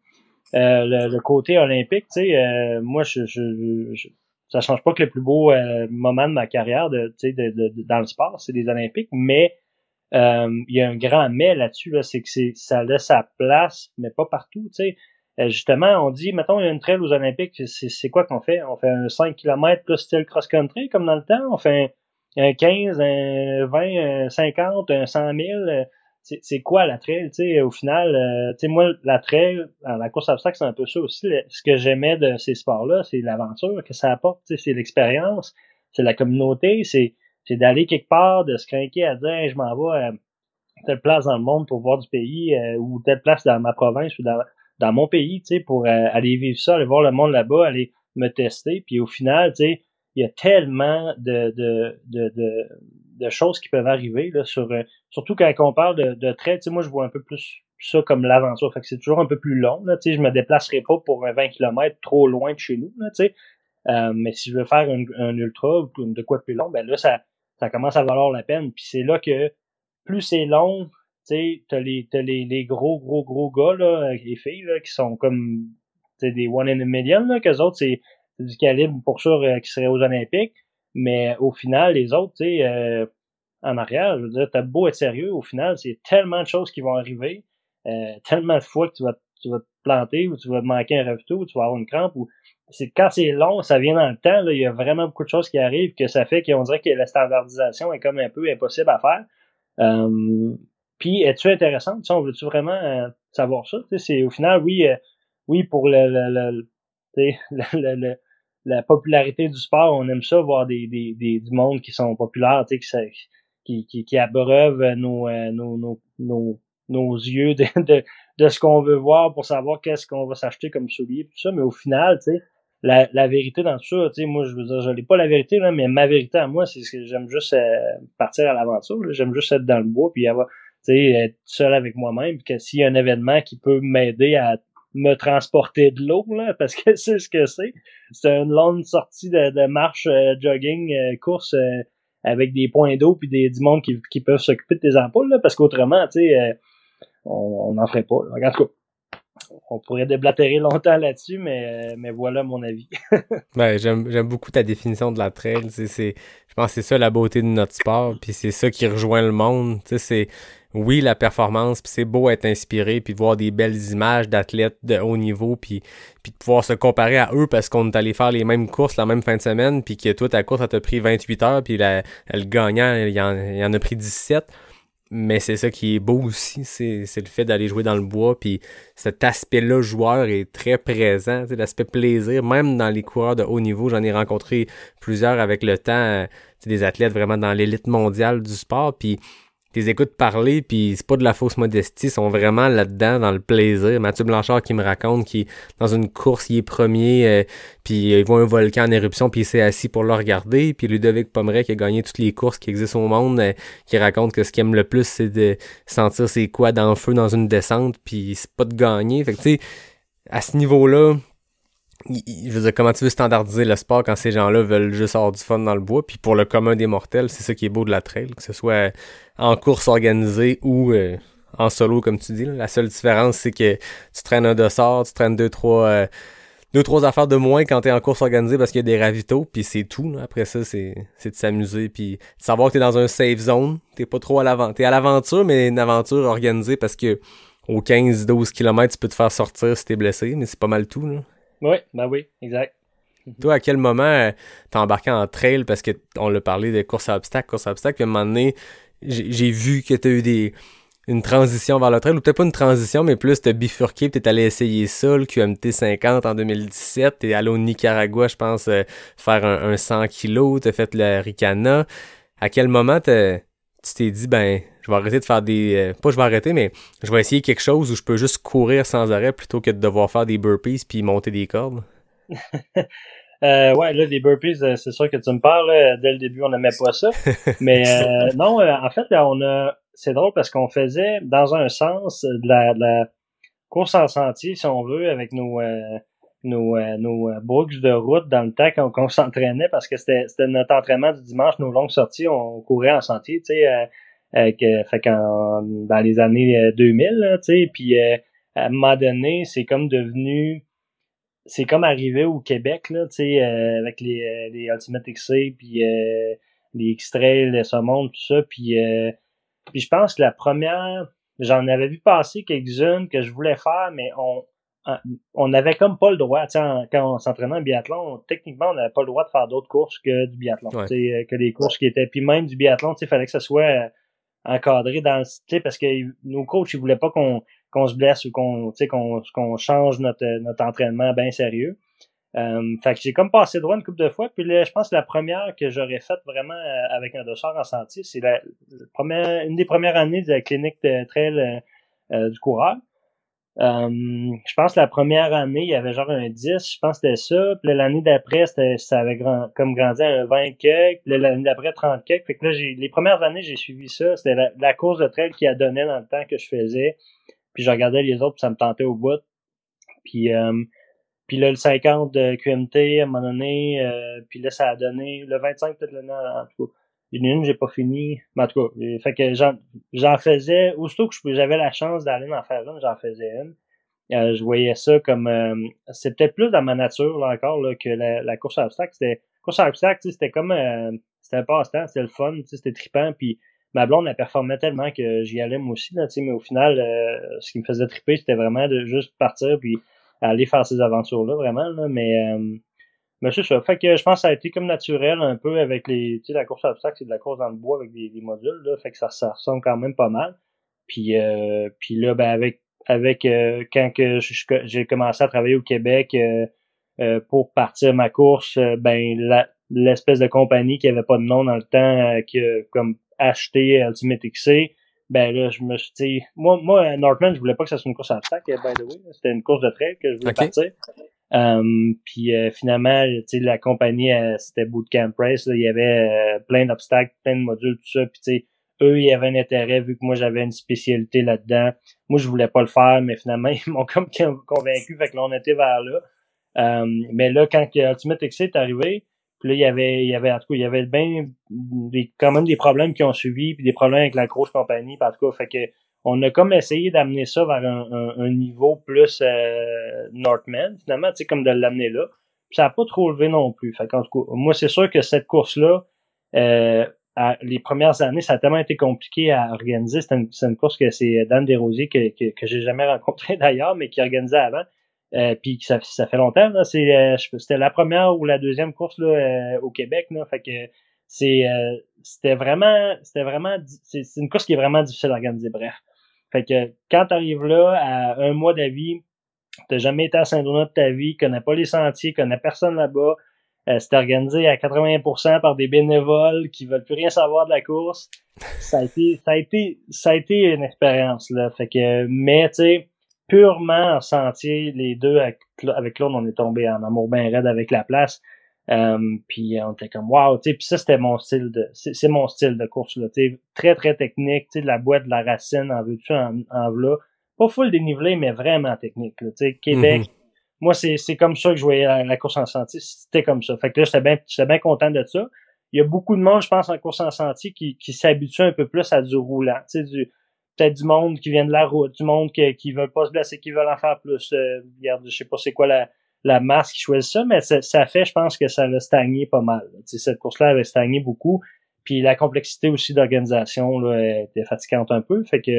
Euh, le, côté olympique, tu sais, euh, moi, je, je, ça change pas que le plus beau euh, moment de ma carrière de, de, de, dans le sport, c'est les Olympiques, mais il y a un grand mais là-dessus, là, c'est que ça laisse sa place, mais pas partout, tu sais. Euh, justement, on dit, mettons, il y a une trail aux Olympiques, c'est quoi qu'on fait? On fait un 5 km plus style cross-country, comme dans le temps? On fait un, 15, un 20, un 50, un 100 000? C'est quoi la trail, tu sais, au final? Euh, tu sais, moi, la trail, la course obstacle, c'est un peu ça aussi. Ce que j'aimais de ces sports-là, c'est l'aventure que ça apporte, c'est l'expérience, c'est la communauté, c'est d'aller quelque part, de se craquer à dire, je m'en vais à telle place dans le monde pour voir du pays, euh, ou telle place dans ma province, ou dans dans mon pays, tu sais, pour euh, aller vivre ça, aller voir le monde là-bas, aller me tester. Puis au final, tu sais, il y a tellement de, de, de, de, choses qui peuvent arriver, là, sur, euh, surtout quand on parle de, de trait, tu sais, moi, je vois un peu plus ça comme l'aventure. Fait que c'est toujours un peu plus long, là, tu sais, je me déplacerai pas pour un 20 km trop loin de chez nous, là, tu sais. Euh, mais si je veux faire un, un ultra ou de quoi de plus long, ben là, ça, ça commence à valoir la peine. Puis c'est là que plus c'est long, tu t'as les, t'as les, les gros, gros, gros gars, là, les filles, là, qui sont comme, des one in a million, là, qu'eux autres, c'est, du calibre, pour sûr, euh, qui seraient aux Olympiques. Mais au final, les autres, tu sais, euh, en arrière, je veux dire, t'as beau être sérieux, au final, c'est tellement de choses qui vont arriver, euh, tellement de fois que tu vas tu vas te planter ou tu vas te manquer un ravito ou tu vas avoir une crampe ou c'est quand c'est long, ça vient dans le temps, là, il y a vraiment beaucoup de choses qui arrivent que ça fait qu'on dirait que la standardisation est comme un peu impossible à faire. Euh, puis es-tu intéressante? on veut-tu vraiment euh, savoir ça? C'est au final, oui, euh, oui, pour le, le, le, la popularité du sport, on aime ça, voir des, des, des du monde qui sont populaires, qui, qui, qui, qui abreuvent nos, nos, nos, nos, nos yeux de, de, de ce qu'on veut voir pour savoir qu'est-ce qu'on va s'acheter comme soulier, tout ça. Mais au final, tu sais, la, la vérité dans tout ça, tu sais, moi, je veux dire, je n'ai pas la vérité, là, mais ma vérité à moi, c'est que j'aime juste euh, partir à l'aventure. J'aime juste être dans le bois, puis avoir, être seul avec moi-même, que s'il y a un événement qui peut m'aider à me transporter de l'eau, là, parce que c'est ce que c'est. C'est une longue sortie de, marche, euh, jogging, euh, course avec des points d'eau puis des, du monde qui, qui peuvent s'occuper de tes ampoules, là, parce qu'autrement, tu sais, on n'en ferait pas. Là. En tout cas, on pourrait déblatérer longtemps là-dessus, mais, mais voilà mon avis. ben, j'aime, beaucoup ta définition de la trail. Je pense que c'est ça la beauté de notre sport, puis c'est ça qui rejoint le monde. c'est oui, la performance, puis c'est beau être inspiré, puis voir des belles images d'athlètes de haut niveau, puis, puis de pouvoir se comparer à eux parce qu'on est allé faire les mêmes courses la même fin de semaine, puis que toi, ta course, ça t'a pris 28 heures, puis la, le gagnant, il en, il en a pris 17 mais c'est ça qui est beau aussi, c'est, le fait d'aller jouer dans le bois, puis cet aspect-là joueur est très présent, l'aspect plaisir, même dans les coureurs de haut niveau, j'en ai rencontré plusieurs avec le temps, euh, des athlètes vraiment dans l'élite mondiale du sport, puis les écoutes parler, puis c'est pas de la fausse modestie, ils sont vraiment là-dedans, dans le plaisir. Mathieu Blanchard qui me raconte qu'il dans une course, il est premier, euh, puis il voit un volcan en éruption, puis il s'est assis pour le regarder. Puis Ludovic Pomeray qui a gagné toutes les courses qui existent au monde, euh, qui raconte que ce qu'il aime le plus, c'est de sentir ses quads en feu dans une descente, puis c'est pas de gagner. Fait que tu sais, à ce niveau-là, je veux dire, comment tu veux standardiser le sport quand ces gens-là veulent juste avoir du fun dans le bois? Puis pour le commun des mortels, c'est ça qui est beau de la trail, que ce soit en course organisée ou euh, en solo, comme tu dis. La seule différence, c'est que tu traînes un dossard, tu traînes deux, trois, euh, deux, trois affaires de moins quand t'es en course organisée parce qu'il y a des ravitaux, puis c'est tout. Après ça, c'est, c'est de s'amuser, puis de savoir que t'es dans un safe zone. T'es pas trop à l'aventure. T'es à l'aventure, mais une aventure organisée parce que aux 15-12 km, tu peux te faire sortir si t'es blessé, mais c'est pas mal tout. Là. Oui, ben oui, exact. Toi, à quel moment euh, t'as embarqué en trail parce que on l'a parlé de course à obstacles, course à obstacles, puis à un moment donné, j'ai vu que t'as eu des une transition vers le trail, ou peut-être pas une transition, mais plus t'as bifurqué, t'es allé essayer ça, le QMT 50 en 2017, t'es allé au Nicaragua, je pense, euh, faire un, un 100 kg, t'as fait le Ricana. À quel moment tu t'es dit, ben, je vais arrêter de faire des. Euh, pas je vais arrêter, mais je vais essayer quelque chose où je peux juste courir sans arrêt plutôt que de devoir faire des burpees puis monter des cordes? euh, ouais, là, des burpees, euh, c'est sûr que tu me parles. dès le début, on n'aimait pas ça. mais euh, non, en fait, là, on a. C'est drôle parce qu'on faisait, dans un sens, de la, de la course en sentier, si on veut, avec nos. nos, nos books de route dans le temps qu'on s'entraînait parce que c'était notre entraînement du dimanche, nos longues sorties, on courait en sentier, tu sais, euh, que, fait qu'en, dans les années 2000, euh, tu sais, puis euh, à un moment donné, c'est comme devenu c'est comme arrivé au Québec là, tu sais, avec les, les Ultimate XC puis les extraits, les saumons, tout ça, puis puis je pense que la première, j'en avais vu passer quelques-unes que je voulais faire, mais on on avait comme pas le droit, tu sais, quand on s'entraînait en biathlon, techniquement, on n'avait pas le droit de faire d'autres courses que du biathlon, tu sais, que des courses qui étaient, puis même du biathlon, tu sais, fallait que ce soit encadré dans le parce que nos coachs ils voulaient pas qu'on qu'on se blesse ou qu'on qu'on qu'on change notre notre entraînement bien sérieux. Euh, fait que j'ai comme passé droit une couple de fois. Puis là, je pense que la première que j'aurais faite vraiment euh, avec un dossard en sentier, c'est la, première, une des premières années de la clinique de trail euh, du coureur. Euh, je pense que la première année, il y avait genre un 10, je pense que c'était ça. Puis l'année d'après, ça avait grand, comme grandi à un 20 kek. Puis l'année d'après, 30 kek. Fait que là, les premières années, j'ai suivi ça. C'était la, course de trail qui a donné dans le temps que je faisais. Puis je regardais les autres, puis ça me tentait au bout. Puis, euh, puis là, le 50 de QMT, à un moment donné, euh, puis là, ça a donné le 25 peut-être l'année en tout cas. Une une, j'ai pas fini. Mais en tout cas, euh, fait que j'en faisais, aussitôt que j'avais la chance d'aller en faire une, j'en faisais une. Euh, je voyais ça comme euh, c'est peut-être plus dans ma nature là encore là, que la, course à obstacles. C'était course à obstacles, c'était comme c'était un passe-temps, c'était le fun, c'était trippant, puis ma blonde, elle performait tellement que j'y allais moi aussi, là, mais au final, euh, ce qui me faisait triper, c'était vraiment de juste partir puis aller faire ces aventures-là, vraiment. Là, mais euh, mais c'est ça. Fait que je pense que ça a été comme naturel un peu avec les. Tu sais, la course à obstacles, c'est de la course dans le bois avec des, modules, là. Fait que ça, ressemble quand même pas mal. Puis, euh, puis là, ben avec avec euh, quand que j'ai commencé à travailler au Québec pour partir ma course, ben l'espèce de compagnie qui avait pas de nom dans le temps, qui comme acheté Ultimate XC, ben là, je me suis dit, moi, moi, Northman, je voulais pas que ça soit une course à obstacles, by the way. C'était une course de trail que je voulais partir. Um, puis euh, finalement, la compagnie, euh, c'était Bootcamp Race. Là, il y avait euh, plein d'obstacles, plein de modules, tout ça. Puis eux, ils avaient un intérêt vu que moi j'avais une spécialité là-dedans. Moi, je voulais pas le faire, mais finalement, ils m'ont comme convaincu. Fait que là, on était vers là. Um, mais là, quand Ultimate XC est arrivé, puis là, il y avait, il y avait, en tout cas, il y avait bien des, quand même des problèmes qui ont suivi, puis des problèmes avec la grosse compagnie, en tout cas, fait que on a comme essayé d'amener ça vers un, niveau plus euh, Northman, finalement, tu sais, comme de l'amener là. Puis ça n'a pas trop levé non plus. Fait qu'en tout cas, moi, c'est sûr que cette course-là, euh, les premières années, ça a tellement été compliqué à organiser. C'est une, une, course que c'est Dan Desrosiers que, que, que j'ai jamais rencontré d'ailleurs, mais qui organisait avant. Euh, puis ça, ça fait longtemps. Là, c'est, euh, c'était la première ou la deuxième course là, euh, au Québec. Là, fait que c'est, c'était vraiment, c'était vraiment, c'est, une course qui est vraiment difficile à organiser. Bref, fait que quand tu arrives là à un mois d'avis, t'as jamais été à Saint-Donat de ta vie, connais pas les sentiers, connais personne là-bas. c'est organisé à 80% par des bénévoles qui veulent plus rien savoir de la course. Ça a été, ça a été, ça a été une expérience là. Fait que, mais tu sais purement en sentier, les deux avec, avec Claude, on est tombé en amour bien raide avec la place. Euh, puis on était comme wow, tu sais, puis ça c'était mon style de c'est mon style de course là, tu très très technique, tu sais de la boîte de la racine en veux-tu en, en là, pas full dénivelé mais vraiment technique tu sais Québec. Mm-hmm. Moi c'est c'est comme ça que je voyais la, course en sentier, c'était comme ça. Fait que là j'étais bien j'étais bien content de ça. Il y a beaucoup de monde je pense en course en sentier qui qui s'habitue un peu plus à du roulant, tu sais du peut-être du monde qui vient de la route, du monde qui, qui veut pas se blesser, qui veulent en faire plus. Euh, regarde, je sais pas c'est quoi la, la masse qui choisit ça, mais ça, ça, fait, je pense que ça a stagné pas mal. cette course-là avait stagné beaucoup. Puis la complexité aussi d'organisation là, était fatigante un peu. Fait que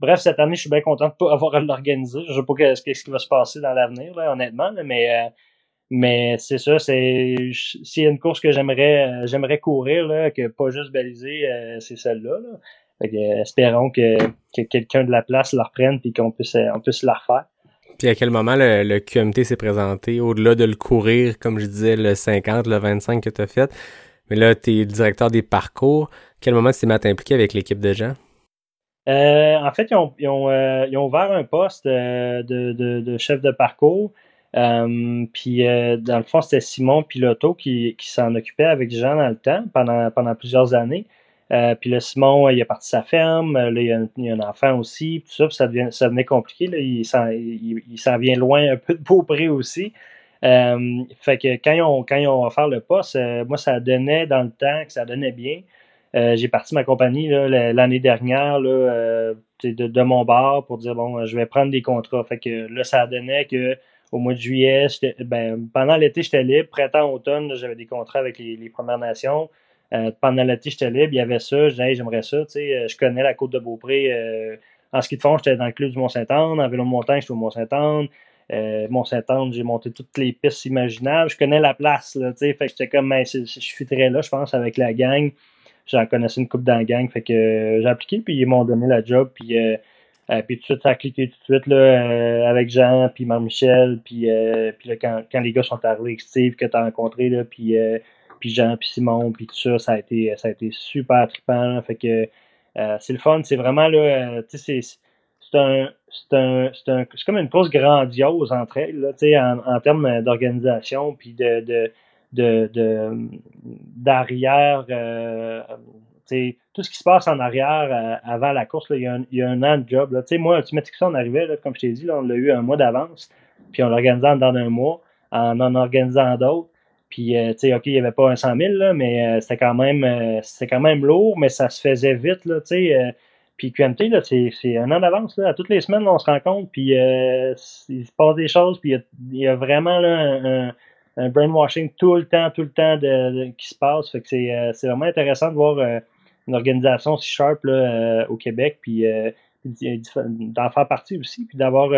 bref, cette année, je suis bien content de pas avoir à l'organiser. Je sais pas qu'est-ce qui va se passer dans l'avenir, là, honnêtement, mais euh, mais c'est ça, c'est s'il y a une course que j'aimerais euh, j'aimerais courir, là, que pas juste baliser, c'est celle-là. Là. Fait que, espérons que, que quelqu'un de la place la reprenne puis qu'on puisse, on puisse la refaire. Puis à quel moment le, QMT s'est présenté, au-delà de le courir, comme je disais, le 50, le 25 que tu as fait, mais là, tu es le directeur des parcours. quel moment tu t'es mis à t'impliquer avec l'équipe de gens? Euh, en fait, ils ont, ils, ont, euh, ils ont, ouvert un poste euh, de, de, de, chef de parcours. puis dans le fond, c'était Simon Piloto qui, qui s'en occupait avec Jean dans le temps pendant, pendant plusieurs années. Euh, puis là, Simon, il a parti sa ferme. Là, il y a, un, enfant aussi. Tout ça, puis ça, devient, devenait compliqué. Là. Il s'en vient loin un peu de Beaupré aussi. Euh, fait que quand ils ont, quand le poste, euh, moi, ça donnait dans le temps que ça donnait bien. j'ai parti ma compagnie l'année dernière là, de, mon bar pour dire bon, je vais prendre des contrats. Fait que là, ça donnait que au mois de juillet, ben, pendant l'été, j'étais libre. Printemps, automne, j'avais des contrats avec les Premières Nations. Euh, pendant l'été, j'étais libre, il y avait ça, je disais, j'aimerais ça, tu sais, euh, je connais la côte de Beaupré. Euh, en ski de fond, j'étais dans le club du Mont-Saint-Anne, en vélo de montagne, j'étais au Mont-Saint-Anne. Mont-Saint-Anne, j'ai monté toutes les pistes imaginables. Je connais la place, tu sais, fait que j'étais comme, ben, je suis très là, je pense, avec la gang. J'en connaissais une coupe dans la gang, fait que j'ai appliqué, puis ils m'ont donné la job, puis puis tout de suite, ça a cliqué tout de suite là, avec Jean, puis Marc-Michel, puis, puis là, quand, quand les gars sont arrivés Steve, que tu as rencontré, là, puis puis Jean, puis Simon, puis tout ça, ça a été, ça a été super trippant. fait que euh, c'est le fun, c'est vraiment là, euh, tu sais, c'est un, c'est un, c'est un, c'est comme une course grandiose entre elles, là, tu sais, en, termes d'organisation, puis de, de, de, de d'arrière, euh, tout ce qui se passe en arrière avant la course, il, y a un, il y a un an de job. Là. moi, ça, on arrivait, là, comme je t'ai dit, on l'a eu un mois d'avance, puis on l'organisait dans un mois, en en organisant d'autres. Puis, euh, tu sais, OK, il n'y avait pas un 100 000, là, mais euh, c'était quand même euh, quand même lourd, mais ça se faisait vite, là, tu sais. puis QMT, là, c'est un an d'avance, là. À toutes les semaines, on se rencontre, puis il se passe des choses, puis il y, a vraiment là, un, un, brainwashing tout le temps, tout le temps de, qui se passe. Fait que c'est vraiment intéressant de voir une organisation aussi sharp là, au Québec, puis d'en faire partie aussi, puis d'avoir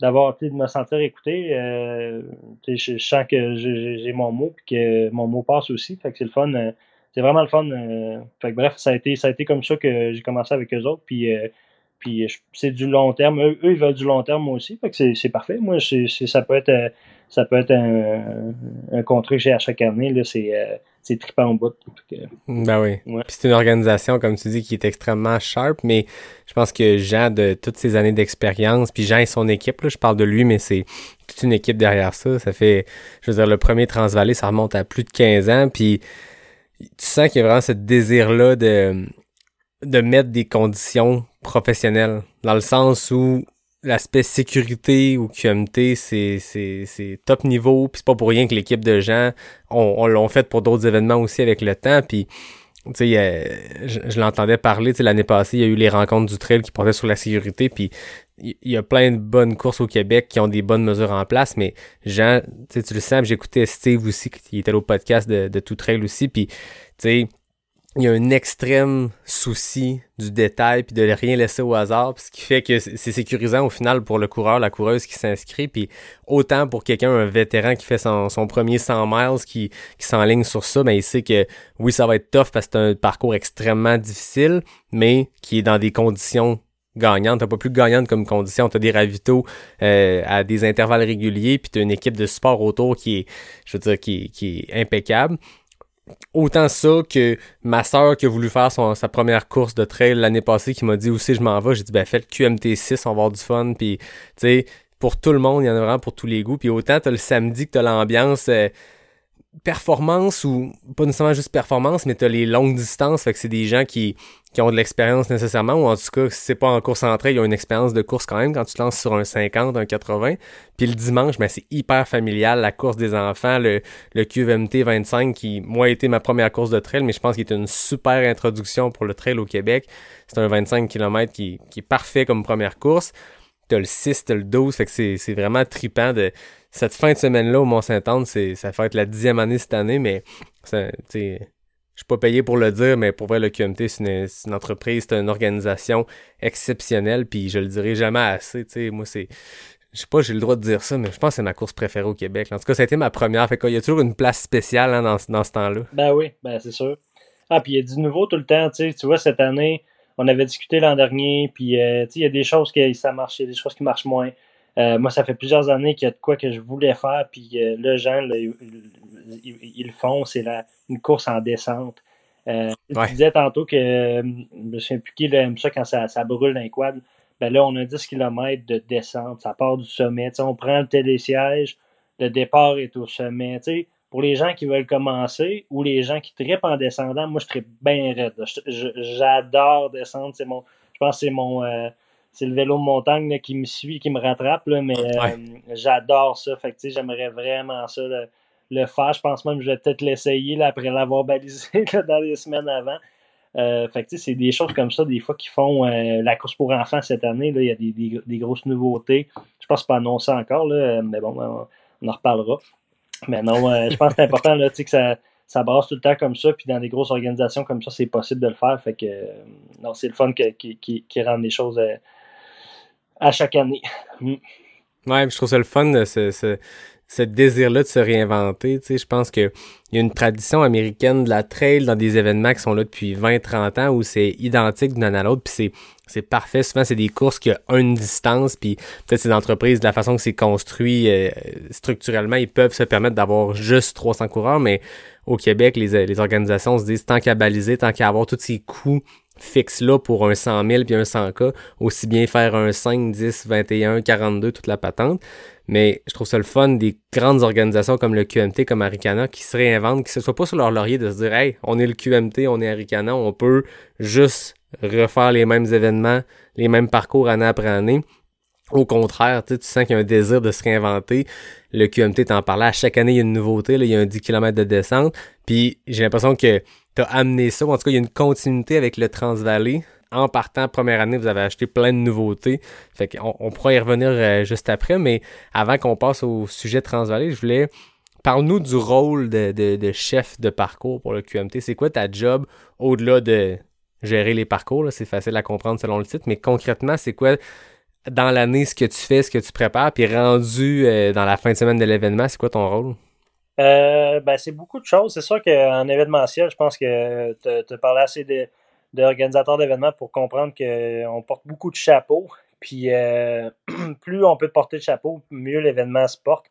d'avoir de me sentir écouté. Euh, je, sens que j'ai mon mot puis que mon mot passe aussi. Fait que c'est le fun. Euh, c'est vraiment le fun. Euh, fait que bref, ça a été ça a été comme ça que j'ai commencé avec eux autres. Puis, puis c'est du long terme. Eux, ils veulent du long terme moi aussi. Fait que c'est parfait. Moi, ça peut être ça peut être un, un contrat que j'ai à chaque année. Là, c'est c'est trippant au bout. Ben oui. c'est une organisation, comme tu dis, qui est extrêmement sharp, mais je pense que Jean, de toutes ces années d'expérience, puis Jean et son équipe, là, je parle de lui, mais c'est toute une équipe derrière ça. Ça fait, je veux dire, le premier Transvalet, ça remonte à plus de 15 ans, puis tu sens qu'il y a vraiment ce désir-là de, de mettre des conditions professionnelles, dans le sens où l'aspect sécurité ou QMT, c'est, c'est, c'est top niveau. Puis c'est pas pour rien que l'équipe de gens, on, on l'ont fait pour d'autres événements aussi avec le temps. Puis tu sais, je, l'entendais parler, tu sais, l'année passée, il y a eu les rencontres du trail qui portaient sur la sécurité, puis il y, a plein de bonnes courses au Québec qui ont des bonnes mesures en place, mais Jean, tu le sens, j'écoutais Steve aussi, qui était au podcast de, de Tout Trail aussi, puis tu sais, il y a un extrême souci du détail puis de rien laisser au hasard, ce qui fait que c'est sécurisant au final pour le coureur, la coureuse qui s'inscrit, puis autant pour quelqu'un, un vétéran qui fait son, premier 100 miles, qui, qui s'enligne sur ça, ben il sait que oui, ça va être tough parce que c'est un parcours extrêmement difficile, mais qui est dans des conditions gagnantes. T'as pas plus gagnante comme condition. T'as des ravitaux euh, à des intervalles réguliers, puis t'as une équipe de sport autour qui est, je veux dire, qui, qui est impeccable autant ça que ma soeur qui a voulu faire son, sa première course de trail l'année passée qui m'a dit aussi je m'en vais? J'ai dit ben faites QMT6 on va avoir du fun. Puis tu sais pour tout le monde il y en a vraiment pour tous les goûts. Puis autant t'as le samedi que t'as l'ambiance euh, performance ou pas nécessairement juste performance, mais tu as les longues distances, fait que c'est des gens qui, qui ont de l'expérience nécessairement, ou en tout cas, si c'est pas en course entrée, ils ont une expérience de course quand même quand tu te lances sur un 50, un 80. Puis le dimanche, ben, c'est hyper familial, la course des enfants, le, le QVMT 25 qui, moi, a été ma première course de trail, mais je pense qu'il est une super introduction pour le trail au Québec. C'est un 25 km qui, qui est parfait comme première course. T'as le 6, t'as le 12, fait que c'est vraiment tripant de cette fin de semaine-là au Mont-Saint-Anne, ça va être la dixième année cette année, mais je suis pas payé pour le dire, mais pour vrai, le QMT, c'est une, entreprise, c'est une organisation exceptionnelle, puis je le dirai jamais assez. sais moi, c'est. Je sais pas, j'ai le droit de dire ça, mais je pense que c'est ma course préférée au Québec. En tout cas, ça a été ma première. Fait qu'il y a toujours une place spéciale hein, dans, dans ce temps-là. Ben oui, ben c'est sûr. Ah, puis il y a du nouveau tout le temps. Tu vois, cette année, on avait discuté l'an dernier, puis euh, il y a des choses qui ça marche, il y a des choses qui marchent moins. Euh, moi, ça fait plusieurs années qu'il y a de quoi que je voulais faire, puis le gens, ils, le font, c'est une course en descente. Euh, Tu disais tantôt que euh, je me suis impliqué aime ça quand ça, ça brûle dans les quads. Ben là, on a 10 km de descente, ça part du sommet. on prend le télésiège, le départ est au sommet. Pour les gens qui veulent commencer ou les gens qui trippent en descendant, moi je trippe bien raide. J'adore descendre. C'est mon, je pense que c'est mon, c'est le vélo de montagne qui me suit, qui me rattrape, là, mais euh, j'adore ça. Fait que j'aimerais vraiment ça le, faire. Je pense même que je vais peut-être l'essayer après l'avoir balisé dans les semaines avant. Euh, fait que c'est des choses comme ça, des fois, qui font euh, la course pour enfants cette année. Là, il y a des, des, grosses nouveautés. Je pense pas annoncé encore, là, mais bon, on, en reparlera. Mais non, je pense que c'est important là, que ça, ça brasse tout le temps comme ça, puis dans des grosses organisations comme ça, c'est possible de le faire. Fait que non, c'est le fun qui, rend les choses à chaque année. Mm. Ouais, je trouve ça le fun, ce, ce, ce désir-là de se réinventer. Tu sais, je pense qu'il y a une tradition américaine de la trail dans des événements qui sont là depuis 20-30 ans où c'est identique d'une année à l'autre, puis c'est c'est parfait. Souvent, c'est des courses qui ont une distance, puis peut-être ces entreprises, de la façon que c'est construit euh, structurellement, ils peuvent se permettre d'avoir juste 300 coureurs, mais au Québec, les, les organisations se disent tant qu'à baliser, tant qu'à avoir tous ces coûts fixe là pour un 100 000 puis un 100K, aussi bien faire un 5, 10, 21, 42, toute la patente. Mais je trouve ça le fun des grandes organisations comme le QMT, comme Aricana, qui se réinventent, qui ne soient pas sur leur laurier de se dire, hey, on est le QMT, on est Aricana, on peut juste refaire les mêmes événements, les mêmes parcours année après année. Au contraire, tu sens qu'il y a un désir de se réinventer. Le QMT t'en parlait, à chaque année, il y a une nouveauté, là, il y a un 10 km de descente. Puis j'ai l'impression que t'as amené ça, en tout cas, il y a une continuité avec le Transvalley. En partant, première année, vous avez acheté plein de nouveautés. Fait qu'on on pourra y revenir euh, juste après, mais avant qu'on passe au sujet Transvalley, je voulais Parle-nous du rôle de, de, chef de parcours pour le QMT. C'est quoi ta job au-delà de gérer les parcours. C'est facile à comprendre selon le titre, mais concrètement, c'est quoi dans l'année ce que tu fais, ce que tu prépares, puis rendu euh, dans la fin de semaine de l'événement, c'est quoi ton rôle? Euh, ben, c'est beaucoup de choses. C'est sûr qu'en événementiel, je pense que tu as parlé assez d'organisateurs d'événements pour comprendre qu'on porte beaucoup de chapeaux. Puis euh, plus on peut porter de chapeaux, mieux l'événement se porte.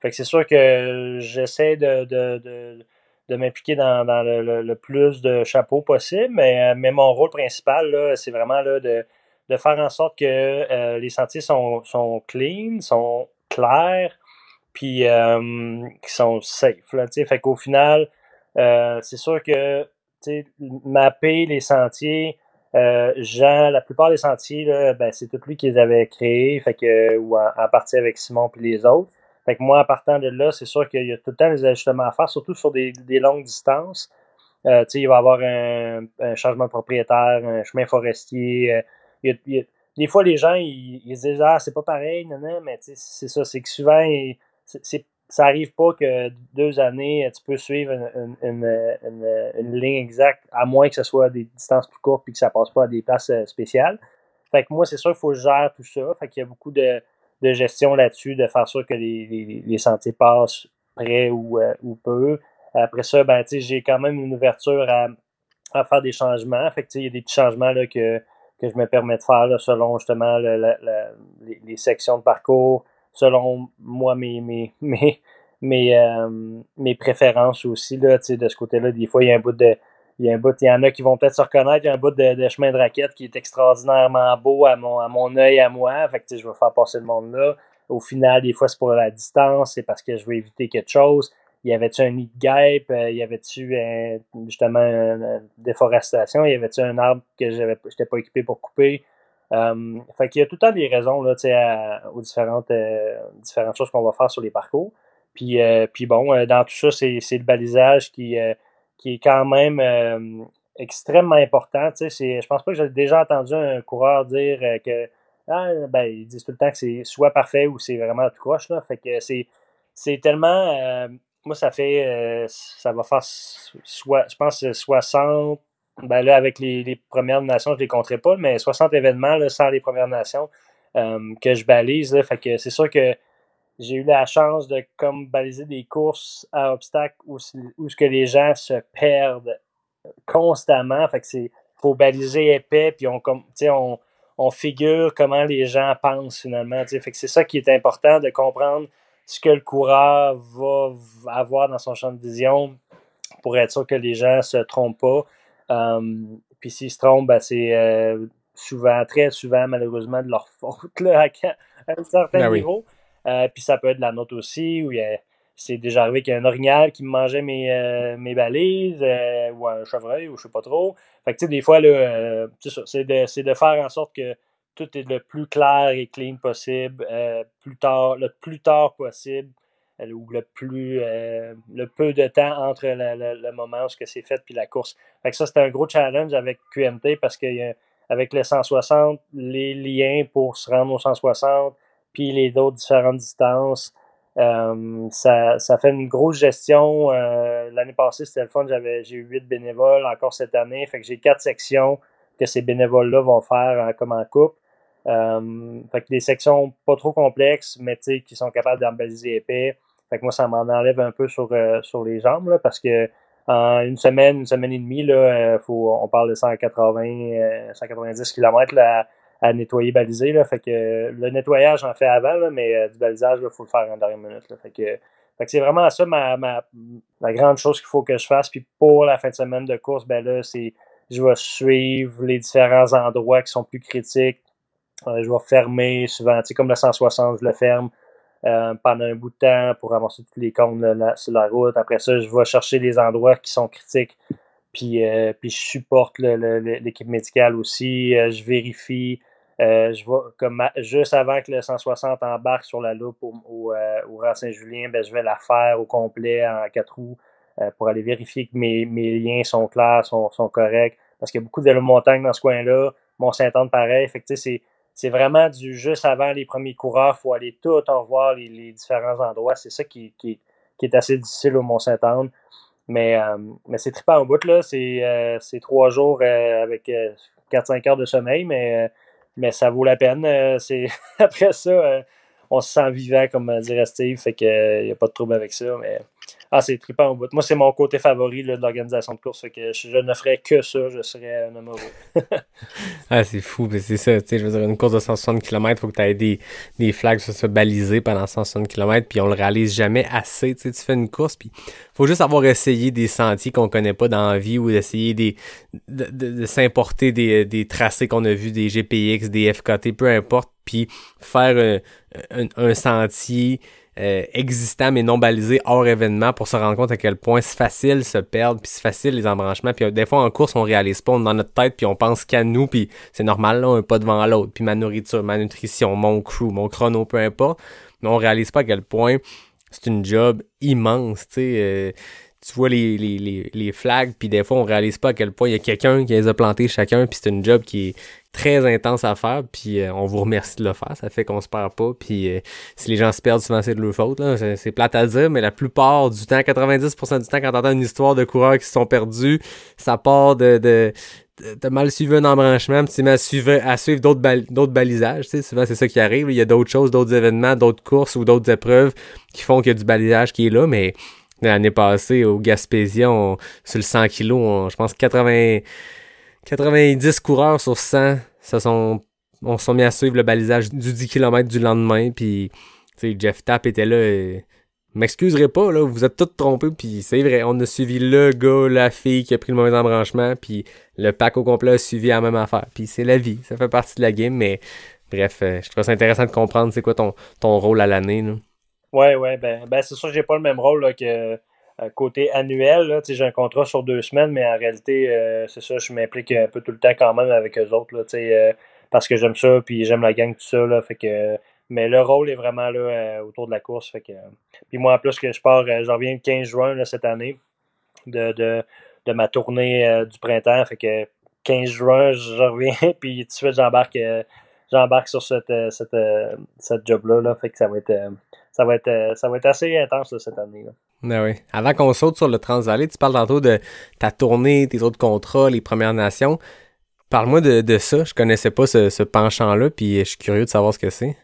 Fait que c'est sûr que j'essaie de, de, m'impliquer dans, le, plus de chapeaux possible, mais, mais mon rôle principal, c'est vraiment là, de, de faire en sorte que euh, les sentiers sont, sont clean, sont clairs, puis euh, qui sont safe. Là, fait qu'au final, euh, c'est sûr que mapper les sentiers, Jean, la plupart des sentiers, là, ben, c'est tout lui qui les avait créés, fait que, ou en, partie avec Simon puis les autres. Fait que moi, en partant de là, c'est sûr qu'il y a tout le temps des ajustements à faire, surtout sur des, des longues distances. Euh, il va y avoir un, un, changement de propriétaire, un chemin forestier, des fois, les gens, ils, ils disent Ah, c'est pas pareil, non, non, mais c'est ça, c'est que souvent, ça arrive pas que deux années, tu peux suivre une, une, une, ligne exacte, à moins que ce soit des distances plus courtes et que ça passe pas à des places euh, spéciales. Fait que moi, c'est sûr qu'il faut que je gère tout ça. Fait qu'il y a beaucoup de, de gestion là-dessus, de faire sûr que les, les, les sentiers passent près ou, euh, ou peu. Après ça, ben, j'ai quand même une ouverture à, à faire des changements. Fait que, il y a des petits changements là, que que je me permets de faire selon justement les, sections de parcours, selon moi mes mes mes mes, euh, mes préférences aussi là, de ce côté-là. Des fois, il y a un bout de il y a un bout, il y en a qui vont peut-être se reconnaître, il y a un bout de, chemin de raquette qui est extraordinairement beau à mon à mon œil à moi. Fait que je vais faire passer le monde là. Au final, des fois, c'est pour la distance, c'est parce que je veux éviter quelque chose y avait-tu un nid de guêpe, euh, y avait-tu justement une déforestation, y avait-tu un arbre que j'avais j'étais pas équipé pour couper? Euh, fait qu'il y a tout le temps des raisons là, aux différentes, euh, différentes choses qu'on va faire sur les parcours. Puis, puis bon, dans tout ça, c'est, c'est le balisage qui, qui est quand même extrêmement important. C'est, je pense pas que j'ai déjà entendu un coureur dire que ah, ben, ils disent tout le temps que c'est soit parfait ou c'est vraiment tout croche. Là. Fait que c'est, c'est tellement moi, ça fait, euh, ça va faire, je pense, 60, ben là, avec les, Premières Nations, je ne les compterai pas, mais 60 événements là, sans les Premières Nations euh, que je balise. Là, fait que c'est sûr que j'ai eu la chance de comme baliser des courses à obstacles où, où ce que les gens se perdent constamment. Fait que c'est faut baliser épais, puis on comme on, on figure comment les gens pensent finalement. Fait que c'est ça qui est important de comprendre ce que le coureur va avoir dans son champ de vision pour être sûr que les gens ne se trompent pas. Um, puis s'ils se trompent, ben, c'est euh, souvent, très souvent, malheureusement, de leur faute là, à, un certain ben niveau. Euh, puis ça peut être de la note aussi, où c'est déjà arrivé qu'il y a un orignal qui me mangeait mes, euh, mes balises, ou un chevreuil, ou je sais pas trop. Fait que, tu sais, des fois, là, c'est de, de faire en sorte que tout est le plus clair et clean possible, plus tard, le plus tard possible, ou le plus euh, le peu de temps entre le, moment où c'est fait puis la course. Fait que ça, c'était un gros challenge avec QMT parce que avec le 160, les liens pour se rendre au 160, puis les autres différentes distances. ça, ça fait une grosse gestion. L'année passée, c'était le fun, j'ai eu huit bénévoles encore cette année. Fait que j'ai quatre sections que ces bénévoles-là vont faire comme en couple. Euh, fait que des sections pas trop complexes, mais qui sont capables d'embaliser épais. Fait que moi, ça m'en enlève un peu sur, euh, sur les jambes, là, parce que en une semaine, une semaine et demie, là, euh, faut, on parle de 180, 190 km à, nettoyer, baliser. Là, fait que le nettoyage, j'en fais avant, là, mais du balisage, il faut le faire en dernière minute. Là, fait que, fait que c'est vraiment ça ma, ma, la grande chose qu'il faut que je fasse. Puis pour la fin de semaine de course, ben là, c'est je vais suivre les différents endroits qui sont plus critiques, je vais fermer souvent, tu sais, comme le 160, je le ferme euh, pendant un bout de temps pour avancer tous les comptes sur la route. Après ça, je vais chercher les endroits qui sont critiques. Puis, euh, puis je supporte l'équipe médicale aussi. Euh, je vérifie. je vais, comme juste avant que le 160 embarque sur la loupe au, au, au Saint-Julien, ben, je vais la faire au complet en quatre roues pour aller vérifier que mes, mes liens sont clairs, sont, sont corrects. Parce qu'il y a beaucoup de montagne dans ce coin-là. Mont-Saint-Anne, pareil. Fait que, c'est c'est vraiment du juste avant les premiers coureurs. Faut aller tout en voir les, différents endroits. C'est ça qui, est assez difficile au Mont-Saint-Anne. Mais, mais c'est trippant au bout, là. C'est trois jours avec 4-5 heures de sommeil, mais, ça vaut la peine. c'est Après ça, on se sent vivant, comme dirait Steve, fait qu'il n'y a pas de trouble avec ça. Ah, c'est trippant au bout. Moi, c'est mon côté favori de l'organisation de course. Fait que je, ne ferais que ça, je serais un homme heureux. ah, c'est fou, mais c'est ça. Je veux dire, une course de 160 km, il faut que tu aies des, des flags sur se baliser pendant 160 km, puis on le réalise jamais assez. Tu fais une course, puis faut juste avoir essayé des sentiers qu'on connaît pas dans la vie ou d'essayer des, de, de, s'importer des, des tracés qu'on a vus, des GPX, des FKT, peu importe, puis faire un, un sentier euh, existant mais non balisé hors événement pour se rendre compte à quel point c'est facile se perdre puis c'est facile les embranchements. Puis euh, des fois en course on réalise pas on est dans notre tête puis on pense qu'à nous puis c'est normal là un pas devant l'autre. Puis ma nourriture ma nutrition mon crew mon chrono peu importe. Mais on réalise pas à quel point c'est une job immense tu euh, tu vois les, les, les, les flags, puis des fois, on réalise pas à quel point il y a quelqu'un qui les a plantés chacun, puis c'est une job qui est très intense à faire, puis euh, on vous remercie de le faire, ça fait qu'on se perd pas, puis euh, si les gens se perdent, souvent c'est de leur faute, c'est, plate à dire, mais la plupart du temps, 90% du temps, quand t'entends une histoire de coureurs qui se sont perdus, ça part de... de t'as mal suivi un embranchement, puis tu à suivre, à suivre d'autres, d'autres balisages, tu sais, souvent c'est ça qui arrive, il y a d'autres choses, d'autres événements, d'autres courses ou d'autres épreuves qui font qu'il y a du balisage qui est là, mais L'année passée, au Gaspésia, sur le 100 kg, je pense 80, 90 coureurs sur 100 se sont, on sont mis à suivre le balisage du 10 km du lendemain. Puis, Jeff Tapp était là. Et, m'excuserez pas, là, vous êtes tous trompés. Puis, c'est vrai, on a suivi le gars, la fille qui a pris le mauvais embranchement. Puis, le pack au complet a suivi la même affaire. Puis, c'est la vie. Ça fait partie de la game. Mais, bref, euh, je trouve ça intéressant de comprendre c'est quoi ton, ton rôle à l'année. Ouais, ouais, ben, ben c'est sûr que j'ai pas le même rôle là, que euh, côté annuel. J'ai un contrat sur deux semaines, mais en réalité, euh, c'est ça, je m'implique un peu tout le temps quand même avec eux autres. Là, euh, parce que j'aime ça, puis j'aime la gang, tout ça. Là, fait que, mais le rôle est vraiment là autour de la course. Fait que, puis moi, en plus que je pars, je reviens le 15 juin là, cette année de, de, de ma tournée du printemps. Fait que 15 juin, je reviens, puis tout de suite, j'embarque j'embarque sur cette, cette, cette job-là. Là, fait que ça va être ça va être, euh, ça va être assez intense cette année. Là. Ben oui. Avant qu'on saute sur le Transvalley, tu parles tantôt de ta tournée, tes autres contrats, les Premières Nations. Parle-moi de, de, ça. Je connaissais pas ce, ce penchant-là, puis je suis curieux de savoir ce que c'est.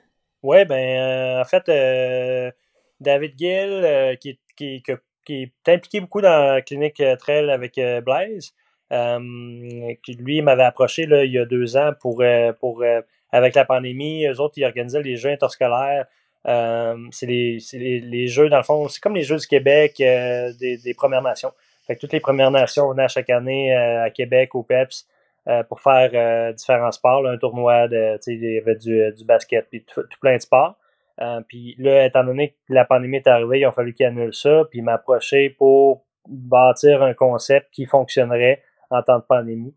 Oui, ben euh, en fait, euh, David Gill, qui, qui, qui, est impliqué beaucoup dans la clinique Trail avec Blaise, qui lui m'avait approché là, il y a deux ans pour, pour avec la pandémie, eux autres, ils organisaient les Jeux interscolaires c'est les, les, les, jeux, dans le fond, c'est comme les Jeux du Québec euh, des, des, Premières Nations. Fait que toutes les Premières Nations venaient à chaque année euh, à Québec, au PEPS, pour faire différents sports. un tournoi de, il y avait du, du basket, puis tout, plein de sports. puis là, étant donné que la pandémie est arrivée, il a fallu qu'il annule ça, puis m'approcher pour bâtir un concept qui fonctionnerait en temps de pandémie.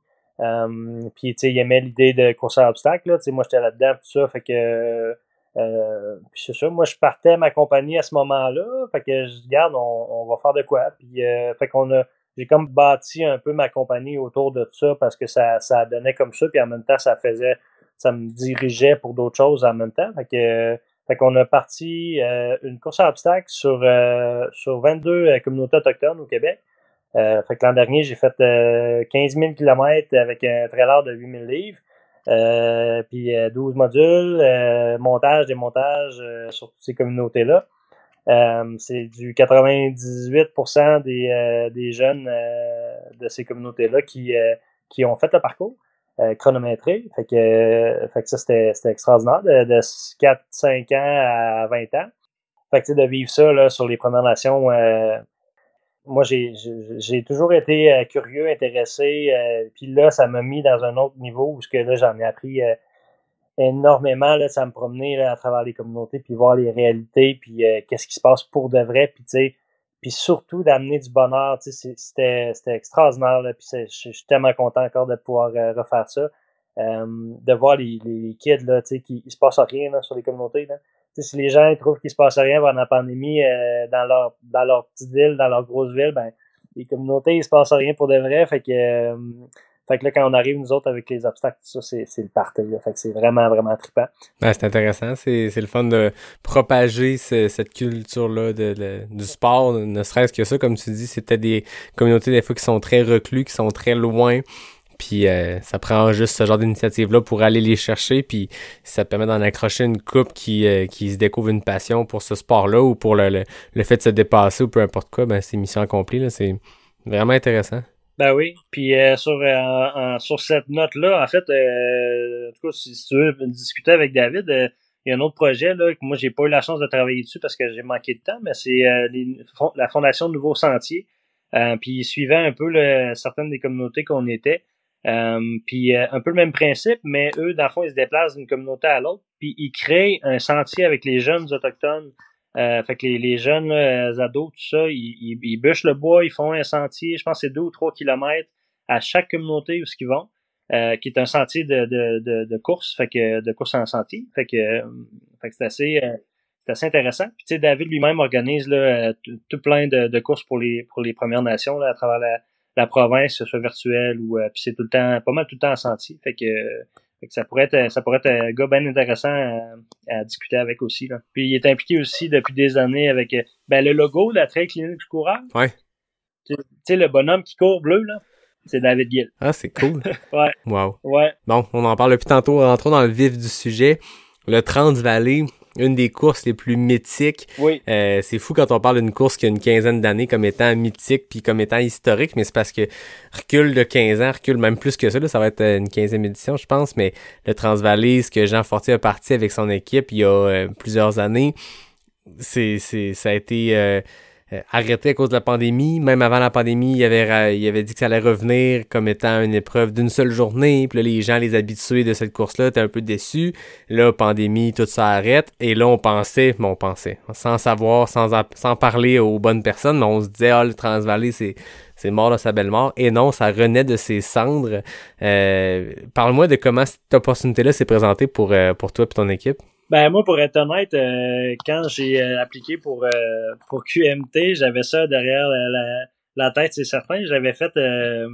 puis, tu sais, il aimait l'idée de course à obstacles, là. Moi, j'étais là-dedans, tout ça, fait que euh, c'est ça, moi je partais ma compagnie à ce moment-là, fait que je garde, on, on va faire de quoi. Puis euh, fait qu'on a, j'ai comme bâti un peu ma compagnie autour de ça parce que ça, ça donnait comme ça, puis en même temps ça faisait, ça me dirigeait pour d'autres choses en même temps. Fait que fait qu'on a parti euh, une course à obstacles sur sur 22 communautés autochtones au Québec. fait que l'an dernier j'ai fait 15 000 km avec un trailer de 8000 livres. Euh, puis 12 euh, modules, euh, montage, démontage sur toutes ces communautés-là. c'est du 98% des, des jeunes de ces communautés-là qui, qui ont fait le parcours chronométré. Fait que, fait que ça, c'était, extraordinaire, de, de 4, 5 ans à 20 ans. Fait que, de vivre ça là, sur les Premières Nations, moi, j'ai toujours été euh, curieux, intéressé. Euh, puis là, ça m'a mis dans un autre niveau où que là, j'en ai appris euh, énormément. Là, ça me promener là, à travers les communautés, puis voir les réalités, puis qu'est-ce qui se passe pour de vrai. Puis, tu sais, puis surtout d'amener du bonheur. C'était extraordinaire. Là, je suis tellement content encore de pouvoir refaire ça. de voir les, les kids, là, tu sais, qui se passe rien là, sur les communautés. Là si les gens trouvent qu'il se passe rien pendant la pandémie euh, dans leur dans leur petite ville, dans leur grosse ville, ben les communautés, il se passe rien pour de vrai. Fait que euh, Fait que là, quand on arrive, nous autres, avec les obstacles, ça, c'est, le party. Là. Fait que c'est vraiment, vraiment trippant. Ouais, c'est intéressant. C'est, c'est le fun de propager ce- cette culture-là de, de- du sport, ne serait-ce que ça. Comme tu dis, c'était des communautés, des fois, qui sont très reclus, qui sont très loin. Puis euh, ça prend juste ce genre d'initiative-là pour aller les chercher. Puis ça permet d'en accrocher une coupe qui, euh, qui se découvre une passion pour ce sport-là ou pour le, le, fait de se dépasser ou peu importe quoi. Ben, c'est mission accomplie. C'est vraiment intéressant. Ben oui. Puis euh, sur, sur cette note-là, en fait, en tout cas, si, tu veux discuter avec David, il y a un autre projet là, que moi j'ai pas eu la chance de travailler dessus parce que j'ai manqué de temps, mais c'est la Fondation Nouveau Sentier. Puis il suivait un peu certaines des communautés qu'on était. Euh, puis euh, un peu le même principe, mais eux, dans le fond, ils se déplacent d'une communauté à l'autre, puis ils créent un sentier avec les jeunes autochtones. Euh, fait que les, les jeunes euh, ados, tout ça, ils, ils, bûchent le bois, ils font un sentier, je pense c'est deux ou trois kilomètres à chaque communauté où ils vont, euh, qui est un sentier de, de, de, de course, fait que de course en sentier. Fait que, fait que c'est assez, euh, c'est assez intéressant. Puis tu sais, David lui-même organise là, tout plein de, de courses pour les pour les Premières Nations là, à travers la, la province, que ce soit virtuel ou euh, puis c'est tout le temps, pas mal tout le temps en sentier. Fait que, euh, fait que ça pourrait être ça pourrait être un gars bien intéressant à, à discuter avec aussi. Là. Puis il est impliqué aussi depuis des années avec euh, ben, le logo de la Trail Clinique du coureur. Ouais. Tu sais, le bonhomme qui court bleu, là, c'est David Gill. Ah, c'est cool. Ouais. Wow. Ouais. Bon, on en parle depuis tantôt, rentrons dans le vif du sujet. Le Transvalley, une des courses les plus mythiques. Oui. Euh, c'est fou quand on parle d'une course qui a une quinzaine d'années comme étant mythique puis comme étant historique, mais c'est parce que recule de 15 ans, recule même plus que ça, là, ça va être euh, une 15e édition, je pense, mais le Transvalley, ce que Jean Fortier a parti avec son équipe il y a euh, plusieurs années, c'est, c'est, ça a été euh, arrêté à cause de la pandémie. Même avant la pandémie, il avait, il avait dit que ça allait revenir comme étant une épreuve d'une seule journée. Puis là, les gens, les habitués de cette course-là, étaient un peu déçus. Là, pandémie, tout ça arrête. Et là, on pensait, bon, on pensait, sans savoir, sans, sans parler aux bonnes personnes, mais on se disait, ah, le Transvalley, c'est c'est mort de sa belle mort. Et non, ça renaît de ses cendres. Euh, Parle-moi de comment cette opportunité-là s'est présentée pour, euh, pour toi et ton équipe. Ben moi, pour être honnête, euh, quand j'ai euh, appliqué pour euh, pour QMT, j'avais ça derrière la, la, tête, c'est certain. J'avais fait euh,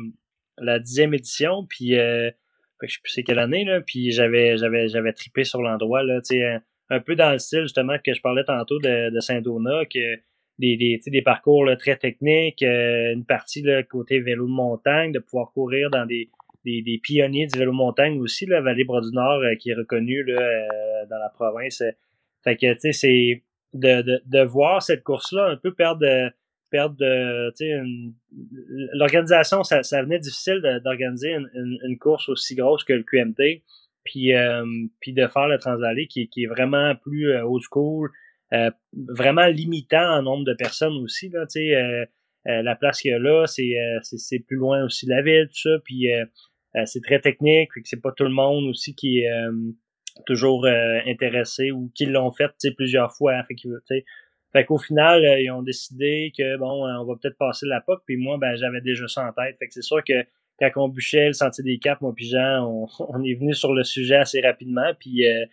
la dixième édition, puis euh, je sais plus c'est quelle année là, puis j'avais j'avais j'avais tripé sur l'endroit là, un, un peu dans le style justement que je parlais tantôt de, de Saint-Donat, que des des, des parcours là, très techniques, une partie là, côté vélo de montagne, de pouvoir courir dans des des, des pionniers du vélo montagne aussi, la Vallée Bras du Nord, euh, qui est reconnue là, euh, dans la province. Fait que, tu sais, c'est de, de, de voir cette course-là un peu perdre de, perdre de, tu sais, une- l'organisation, ça, ça venait difficile d'organiser une, une, course aussi grosse que le QMT, puis, euh, puis de faire le Transvalley qui, qui est vraiment plus euh, old school, euh, vraiment limitant en nombre de personnes aussi, là, tu sais, euh, euh, la place qu'il y a là, c'est, euh, c'est, plus loin aussi de la ville, tout ça, puis euh, euh, c'est très technique, fait que c'est pas tout le monde aussi qui est euh, toujours euh, intéressé ou qui l'ont fait, plusieurs fois, hein, fait que, fait qu'au final, euh, ils ont décidé que bon, euh, on va peut-être passer la POC, puis moi, ben j'avais déjà ça en tête. Fait que c'est sûr que quand on bûchait le sentier des caps, moi puis Jean, on, on est venu sur le sujet assez rapidement, puis euh,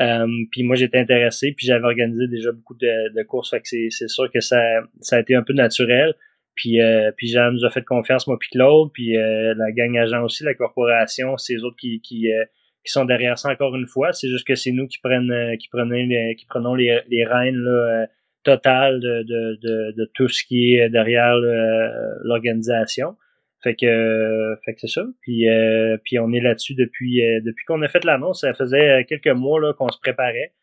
euh, puis moi j'étais intéressé, puis j'avais organisé déjà beaucoup de, de courses, fait que c'est, c'est sûr que ça, ça a été un peu naturel. Puis, euh, puis nous a fait confiance, moi puis Claude, puis euh, la gang agent aussi, la corporation, eux autres qui, qui, euh, qui sont derrière ça encore une fois. C'est juste que c'est nous qui prennent euh, qui prenons les, qui prenons les, les rênes là, euh, totales de, de, de, de tout ce qui est derrière là, l'organisation. Fait que, euh, fait que c'est ça. Puis, euh, puis on est là-dessus depuis euh, depuis qu'on a fait l'annonce. Ça faisait quelques mois là qu'on se préparait.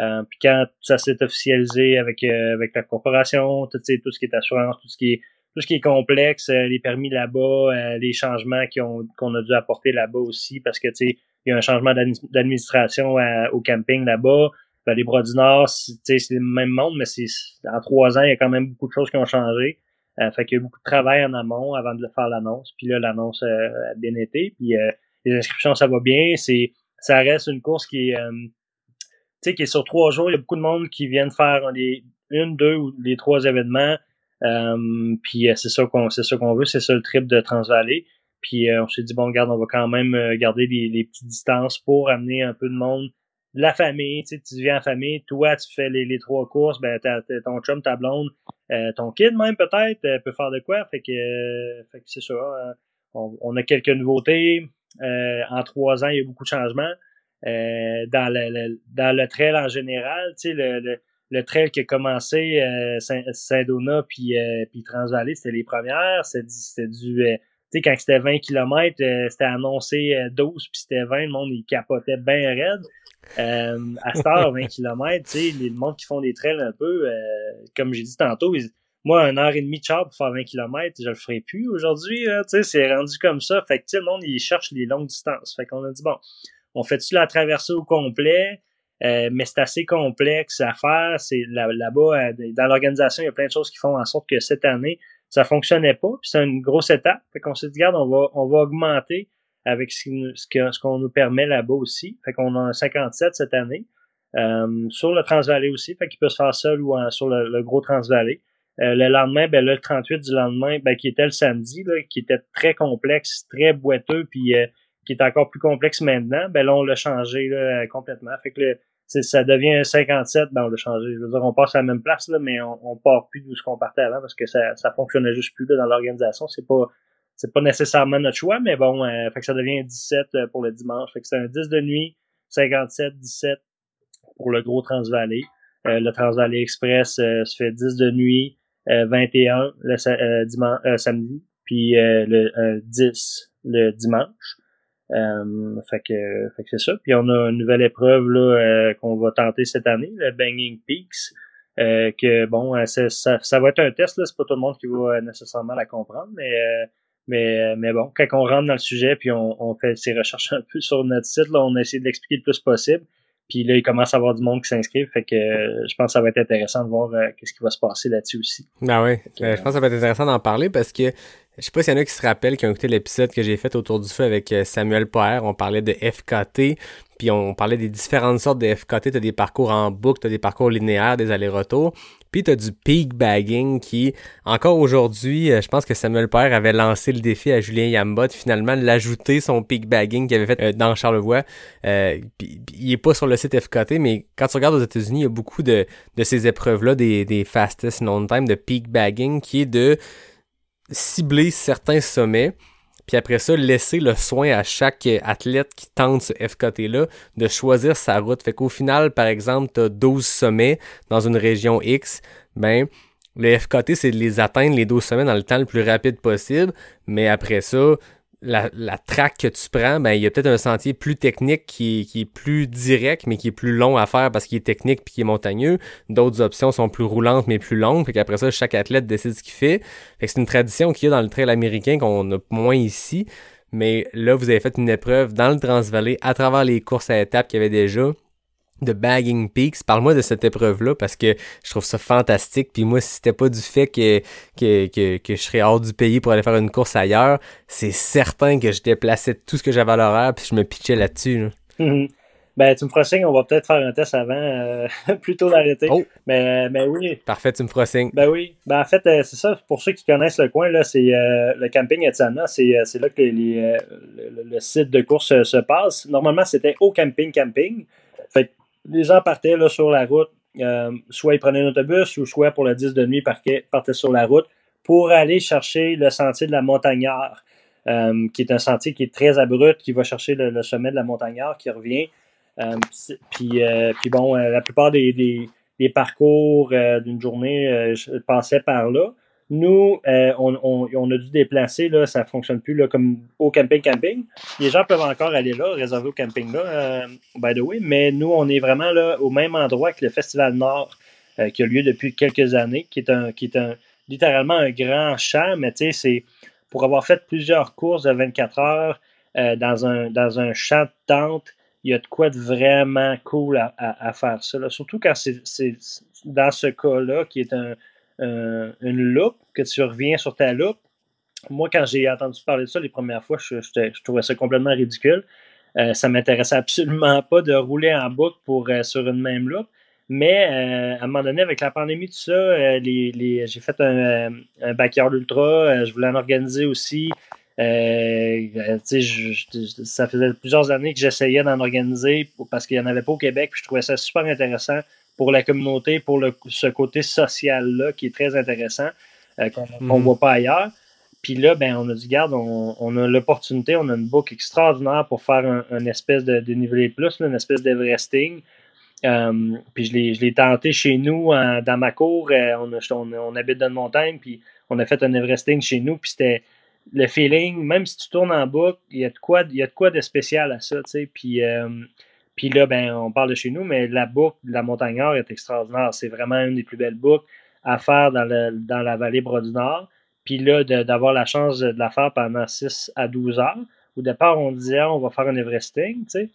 Euh, puis quand ça s'est officialisé avec euh, avec la corporation, tout, tout ce qui est assurance, tout ce qui est tout ce qui est complexe, euh, les permis là-bas, euh, les changements qu'on a dû apporter là-bas aussi, parce que tu sais, il y a un changement d'admi- d'administration à- au camping là-bas. Ben, les Bras du Nord, c'est le même monde, mais c'est en trois ans, il y a quand même beaucoup de choses qui ont changé. Euh, fait qu'il y a eu beaucoup de travail en amont avant de faire l'annonce. Puis là, l'annonce euh, a bien été. Puis euh, les inscriptions, ça va bien. C'est ça reste une course qui est euh, qui est sur trois jours. Il y a beaucoup de monde qui viennent faire les une, deux ou les trois événements. Euh, puis euh, c'est ça qu'on c'est ça qu'on veut, c'est ça le trip de Transvalley. Puis euh, on s'est dit bon regarde, on va quand même euh, garder les, les petites distances pour amener un peu de monde de la famille, tu sais, tu en famille, toi tu fais les, les trois courses, ben t'as, t'as ton chum, ta blonde, euh, ton kid même peut-être euh, peut faire de quoi, fait que, euh, fait que c'est ça. euh, on, a quelques nouveautés. en trois ans, il y a beaucoup de changements. dans, le, dans le trail en général, tu sais, le, le, trail qui a commencé Saint-Dona puis, puis Transvallée, c'était les premières. C'était du sais, quand c'était 20 km, euh, c'était annoncé 12 euh, puis c'était 20, le monde il capotait bien raide. Euh, à heure, 20 km, tu sais, le monde qui font des trails un peu, euh, comme j'ai dit tantôt, moi, une heure et demie de char pour faire 20 km, je le ferai plus aujourd'hui, tu sais, c'est rendu comme ça. Fait que, tu le monde, il cherche les longues distances. Fait qu'on a dit, bon, on fait-tu la traversée au complet? Mais c'est assez complexe à faire. C'est là-bas, dans l'organisation, il y a plein de choses qui font en sorte que cette année, ça fonctionnait pas, c'est une grosse étape. Fait qu'on s'est dit, regarde, on va, on va augmenter avec ce, ce qu'on nous permet là-bas aussi. Fait qu'on a un 57 cette année. Euh, sur le Transvalley aussi, fait qu'il peut se faire seul ou sur le, gros Transvalley. Euh, le lendemain, ben là, le 38 du lendemain, ben, qui était le samedi, là, qui était très complexe, très boiteux, puis euh, qui est encore plus complexe maintenant, ben là, on l'a changé là, complètement. Fait que le, ça devient un 57, ben on l'a changé. Je veux dire, on passe à la même place, là, mais on, on part plus d'où ce qu'on partait avant parce que ça, ça fonctionnait juste plus là, dans l'organisation. C'est pas c'est pas nécessairement notre choix, mais bon, euh, fait que ça devient 17 euh, pour le dimanche. Fait que c'est un 10 de nuit, 57, 17 pour le gros Transvalley. Euh, le Transvalley Express se fait 10 de nuit, 21 le dimanche, samedi, puis le 10 le dimanche. Euh, fait que, fait que c'est ça. Puis on a une nouvelle épreuve là euh, qu'on va tenter cette année, le Banging Peaks. Euh, que bon, euh, ça, ça, va être un test, là, c'est pas tout le monde qui va nécessairement la comprendre, mais mais, mais bon, quand on rentre dans le sujet puis on, on fait ses recherches un peu sur notre site, là, on a essayé de l'expliquer le plus possible. Puis là, il commence à avoir du monde qui s'inscrit. Fait que je pense que ça va être intéressant de voir qu'est-ce qui va se passer là-dessus aussi. Ah oui, je pense que ça va être intéressant d'en parler parce que je sais pas s'il y en a qui se rappellent, qui ont écouté l'épisode que j'ai fait autour du feu avec euh, Samuel Poher. On parlait de FKT, puis on parlait des différentes sortes de FKT. T'as des parcours en boucle, t'as des parcours linéaires, des allers-retours. Puis t'as du peak bagging qui, encore aujourd'hui, euh, je pense que Samuel Poher avait lancé le défi à Julien Yambot, finalement, l'ajouter son peak bagging qu'il avait fait euh, dans Charlevoix. il est pas sur le site FKT, mais quand tu regardes aux États-Unis, il y a beaucoup de, de ces épreuves-là, des, des fastest known time de peak bagging, qui est de cibler certains sommets, puis après ça, laisser le soin à chaque athlète qui tente ce FKT-là de choisir sa route. Fait qu'au final, par exemple, tu as 12 sommets dans une région X, ben, le FKT, c'est de les atteindre les 12 sommets dans le temps le plus rapide possible, mais après ça, la, la track que tu prends, ben, il y a peut-être un sentier plus technique qui, qui, est plus direct, mais qui est plus long à faire parce qu'il est technique puis qui est montagneux. D'autres options sont plus roulantes, mais plus longues. Fait qu'après ça, chaque athlète décide ce qu'il fait. Fait c'est une tradition qu'il y a dans le trail américain qu'on a moins ici. Mais là, vous avez fait une épreuve dans le Transvalley à travers les courses à étapes qu'il y avait déjà de Bagging Peaks. Parle-moi de cette épreuve-là parce que je trouve ça fantastique. Puis moi, si c'était pas du fait que, que, que, que, je serais hors du pays pour aller faire une course ailleurs, c'est certain que je déplaçais tout ce que j'avais à l'horaire puis je me pitchais là-dessus. Mhm. Ben, tu me feras signe, on va peut-être faire un test avant, euh, plutôt d'arrêter. Oh. Mais, mais oui. Parfait, tu me feras signe. Ben oui. Ben en fait, euh, c'est ça, pour ceux qui connaissent le coin, là, c'est euh, le camping Etiana, c'est là que les, le, site de course se passe. Normalement, c'était au camping camping. Fait les gens partaient sur la route, euh, soit ils prenaient un autobus ou soit pour le 10 de nuit partaient, partaient sur la route pour aller chercher le sentier de la Montagnard, euh, qui est un sentier qui est très abrupt, qui va chercher le, sommet de la Montagnard, qui revient. Euh, puis, puis bon, la plupart des, des, des parcours d'une journée passaient par là. Nous, euh, on, on, a dû déplacer, là, ça fonctionne plus là, comme au camping-camping. Les gens peuvent encore aller là, réserver au camping là, euh, by the way, mais nous, on est vraiment là au même endroit que le Festival Nord euh, qui a lieu depuis quelques années, qui est un qui est un littéralement un grand champ, mais tu sais, c'est pour avoir fait plusieurs courses de 24 heures dans un dans un champ de tente, il y a de quoi de vraiment cool à, faire ça. Surtout quand c'est dans ce cas-là, qui est un euh, une loupe, que tu reviens sur ta loupe. Moi, quand j'ai entendu parler de ça les premières fois, je, trouvais ça complètement ridicule. Euh, ça m'intéressait absolument pas de rouler en boucle pour, euh, sur une même loupe. Mais à un moment donné, avec la pandémie, tout ça, les, j'ai fait un, un, backyard ultra. je voulais en organiser aussi. ça faisait plusieurs années que j'essayais d'en organiser parce qu'il n'y en avait pas au Québec. Puis je trouvais ça super intéressant pour la communauté, pour le, ce côté social-là qui est très intéressant, euh, qu'on ne mhm. voit pas ailleurs. Puis là, ben, on a dit, garde, on, on a l'opportunité, on a une boucle extraordinaire pour faire un, un espèce de dénivelé plus, là, une espèce d'Everesting. Euh, puis je l'ai, tenté chez nous, en- dans ma cour. euh, on, a- on, on habite dans une montagne, puis on a fait un Everesting chez nous, puis c'était le feeling, même si tu tournes en boucle, il y a de quoi, il y a de, quoi de spécial à ça, tu sais. Puis, euh, puis là, ben, on parle de chez nous, mais la boucle de la montagne Nord est extraordinaire. C'est vraiment une des plus belles boucles à faire dans, la vallée Bras du Nord. Puis là, d'avoir la chance de la faire pendant 6 à 12 heures. Au départ, on disait, ah, on va faire un Everesting, tu sais.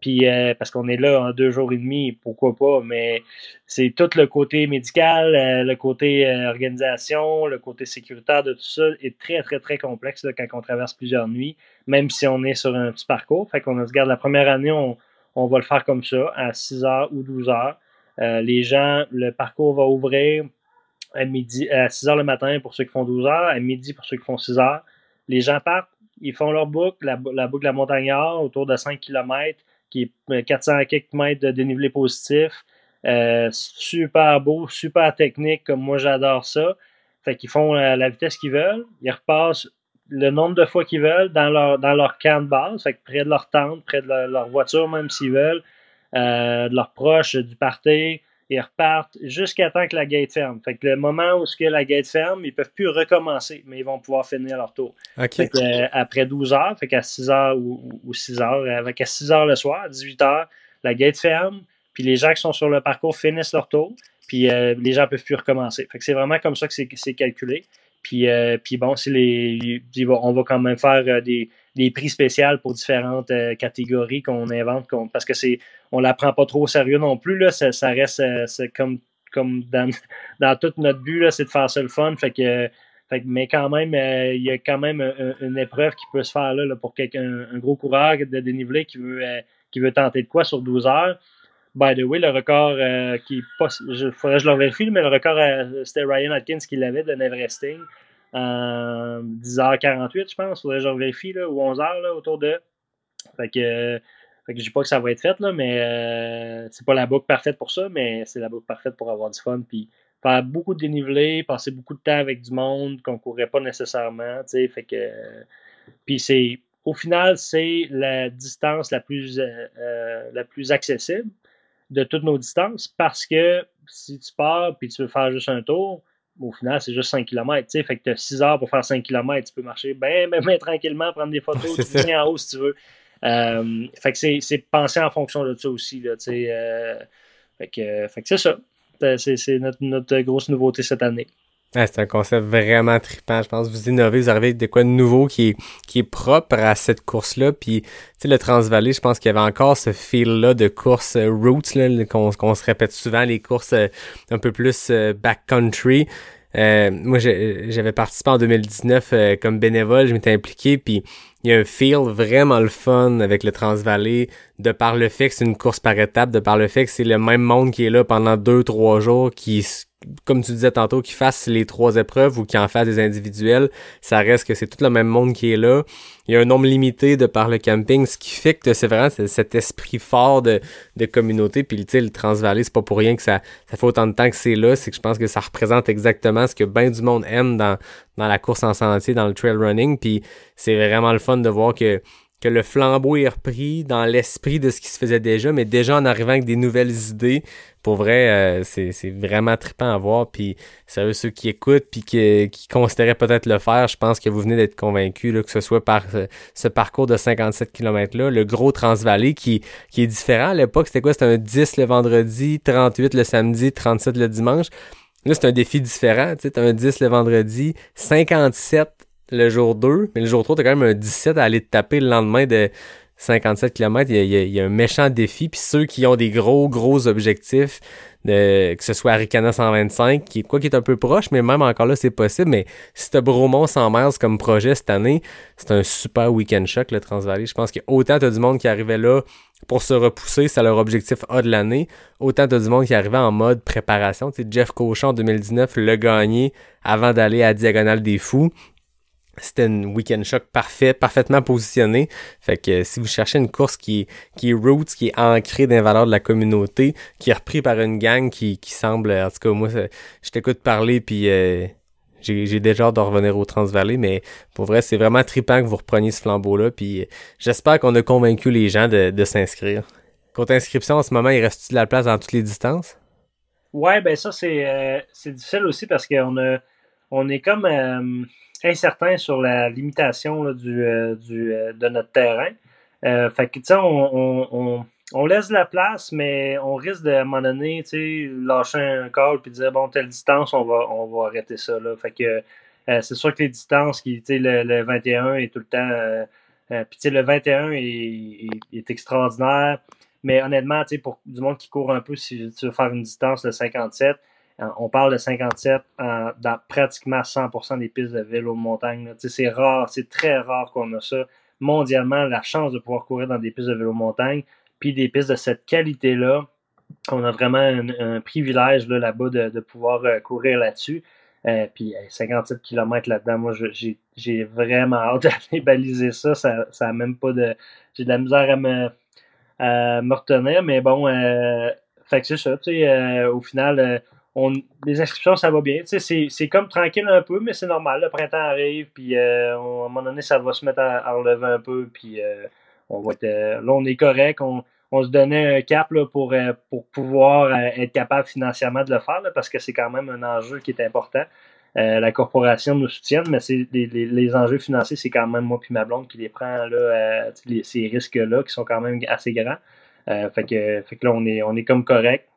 Puis, euh, parce qu'on est là en deux jours et demi, pourquoi pas, mais c'est tout le côté médical, euh, le côté euh, organisation, le côté sécuritaire de tout ça est très, très, très complexe là, quand on traverse plusieurs nuits, même si on est sur un petit parcours. Fait qu'on se garde la première année, on, on va le faire comme ça, à 6 heures ou 12 heures. Euh, les gens, le parcours va ouvrir à midi, à 6 heures le matin pour ceux qui font 12 heures, à midi pour ceux qui font 6 heures. Les gens partent, ils font leur boucle, la, bou- la boucle de la montagne Nord, autour de 5 km, qui est euh, 400 quelques mètres de dénivelé positif. Euh, super beau, super technique, comme moi j'adore ça. Fait qu'ils font la, la vitesse qu'ils veulent, ils repassent le nombre de fois qu'ils veulent dans leur, dans leur camp de base, fait que près de leur tente, près de leur, leur voiture, même s'ils veulent, euh, de leurs proches, du party, ils repartent jusqu'à temps que la gate ferme. Fait que le moment où ce que la gate ferme, ils peuvent plus recommencer, mais ils vont pouvoir finir leur tour. OK. Fait que, euh, après 12 heures, fait qu'à 6 heures ou, ou- ou 6 heures, avec à 6 heures le soir, à 18 heures, la gate ferme, puis les gens qui sont sur le parcours finissent leur tour, puis euh, les gens peuvent plus recommencer. Fait que c'est vraiment comme ça que c'est c'est calculé. Puis, euh, puis bon, les, on va quand même faire euh, des, prix spéciaux pour différentes euh, catégories qu'on invente, parce que c'est, on la prend pas trop au sérieux non plus là. Ça, reste, comme, comme dans, dans tout notre but c'est de faire ça le fun. Fait que, fait mais quand même, il y a quand même un- un- une épreuve qui peut se faire là, pour quelqu'un, un gros coureur de dénivelé qui veut, qui veut tenter de quoi sur 12 heures. By the way, le record euh, qui. Il faudrait que je le vérifie, mais le record, euh, c'était Ryan Atkins qui l'avait de Neveresting en 10h48, je pense. Faudrait que je le vérifie, là, ou 11h, là, autour de. Fait que, euh, fait je dis pas que ça va être fait, là, mais euh, c'est pas la boucle parfaite pour ça, mais c'est la boucle parfaite pour avoir du fun. Puis faire beaucoup de dénivelé, passer beaucoup de temps avec du monde qu'on courrait pas nécessairement, tu sais. Fait que. Puis c'est. Au final, c'est la distance la plus, euh, euh, la plus accessible de toutes nos distances parce que si tu pars puis tu veux faire juste un tour, au final, c'est juste 5 km. sais Fait que tu as 6 heures pour faire 5 km. Tu peux marcher bien, bien, bien tranquillement, prendre des photos, tu viens en haut si tu veux. Euh, fait que c'est penser en fonction de ça aussi. Là, tu sais, euh, fait que, fait que c'est ça. Euh, C'est c'est notre, notre grosse nouveauté cette année. Ouais, c'est un concept vraiment trippant. Je pense que vous innovez, vous arrivez avec de quoi de nouveau qui est, qui est propre à cette course-là. Puis, tu sais, le Transvalley, je pense qu'il y avait encore ce feel-là de course euh, roots, qu'on se répète souvent, les courses euh, un peu plus euh, backcountry. Euh, moi, j'avais participé en 2019 euh, comme bénévole, je m'étais impliqué, puis il y a un feel vraiment le fun avec le Transvalley, de par le fait que c'est une course par étapes, de par le fait que c'est le même monde qui est là pendant deux, trois jours, qui, comme tu disais tantôt, qui fasse les trois épreuves ou qui en fasse des individuels, ça reste que c'est tout le même monde qui est là. Il y a un nombre limité de par le camping, ce qui fait que c'est vraiment cet esprit fort de, communauté. Puis, tu sais, le Transvalley, c'est pas pour rien que ça, fait autant de temps que c'est là. C'est que je pense que ça représente exactement ce que bien du monde aime dans, la course en sentier, dans le trail running. Puis, c'est vraiment le fun de voir que le flambeau est repris dans l'esprit de ce qui se faisait déjà, mais déjà en arrivant avec des nouvelles idées, pour vrai, euh, c'est vraiment trippant à voir. Puis, sérieux, ceux qui écoutent puis qui, qui considéraient peut-être le faire, je pense que vous venez d'être convaincus, là, que ce soit par euh, ce parcours de 57 km-là, le gros Transvalley qui, qui est différent. À l'époque, c'était quoi? C'était un 10 le vendredi, 38 le samedi, 37 le dimanche. Là, c'est un défi différent. Tu sais, un 10 le vendredi, 57 le jour 2, mais le jour 3, t'as quand même un 17 à aller te taper le lendemain de 57 km. Il y a, il y a- un méchant défi. Puis ceux qui ont des gros, gros objectifs, de, que ce soit Aricana 125, qui, quoi qui est un peu proche, mais même encore là, c'est possible. Mais si t'as Bromont 100 miles comme projet cette année, c'est un super week-end choc, le Transvalley. Je pense que autant t'as du monde qui arrivait là pour se repousser, c'est leur objectif A de l'année. Autant t'as du monde qui arrivait en mode préparation. Tu sais, Jeff Cochon en 2019 l'a gagné avant d'aller à Diagonale des Fous. C'était une week-end choc parfait, parfaitement positionné. Fait que euh, si vous cherchez une course qui est, qui est roots, qui est ancrée dans les valeurs de la communauté, qui est repris par une gang qui, qui semble, en tout cas moi, je t'écoute parler puis euh, j'ai déjà hâte de revenir au Transvalley, mais pour vrai, c'est vraiment trippant que vous repreniez ce flambeau-là. Puis j'espère qu'on a convaincu les gens de, de s'inscrire. Côté inscription, en ce moment, il reste-tu de la place dans toutes les distances? Ouais, ben ça, c'est difficile aussi parce qu'on a on est comme incertain sur la limitation du, du, de notre terrain. fait que, tu sais, on on laisse la place, mais on risque de, à un moment donné, lâcher un call puis dire bon, telle distance, on va, on va arrêter ça. Là. Fait que euh, c'est sûr que les distances, qui, le, le 21 est tout le temps. Euh, euh, puis le 21 est, est, extraordinaire. Mais honnêtement, pour du monde qui court un peu, si tu veux faire une distance de 57, on parle de 57 dans pratiquement 100% des pistes de vélo de montagne. C'est rare, c'est très rare qu'on a ça. Mondialement, la chance de pouvoir courir dans des pistes de vélo de montagne, puis des pistes de cette qualité-là. On a vraiment un, privilège là, bas de, pouvoir euh, courir là-dessus. Euh, puis 57 km là-dedans, moi j'ai vraiment hâte d'aller baliser ça. Ça, ça même pas de. J'ai de la misère à me, me retenir, mais bon, euh, fait que c'est ça. Euh, au final, on, les inscriptions, ça va bien. C'est comme tranquille un peu, mais c'est normal. Le printemps arrive, puis à un moment donné, ça va se mettre à, à relever un peu, puis on va être, euh, là, on est correct. On, on se donnait un cap là, pour, euh, pour pouvoir euh, être capable financièrement de le faire, parce que c'est quand même un enjeu qui est important. la corporation nous soutient, mais c'est les, les, enjeux financiers, c'est quand même moi puis ma blonde qui les prend là, ces risques-là qui sont quand même assez grands. fait que, fait que là, on est, on est comme correct.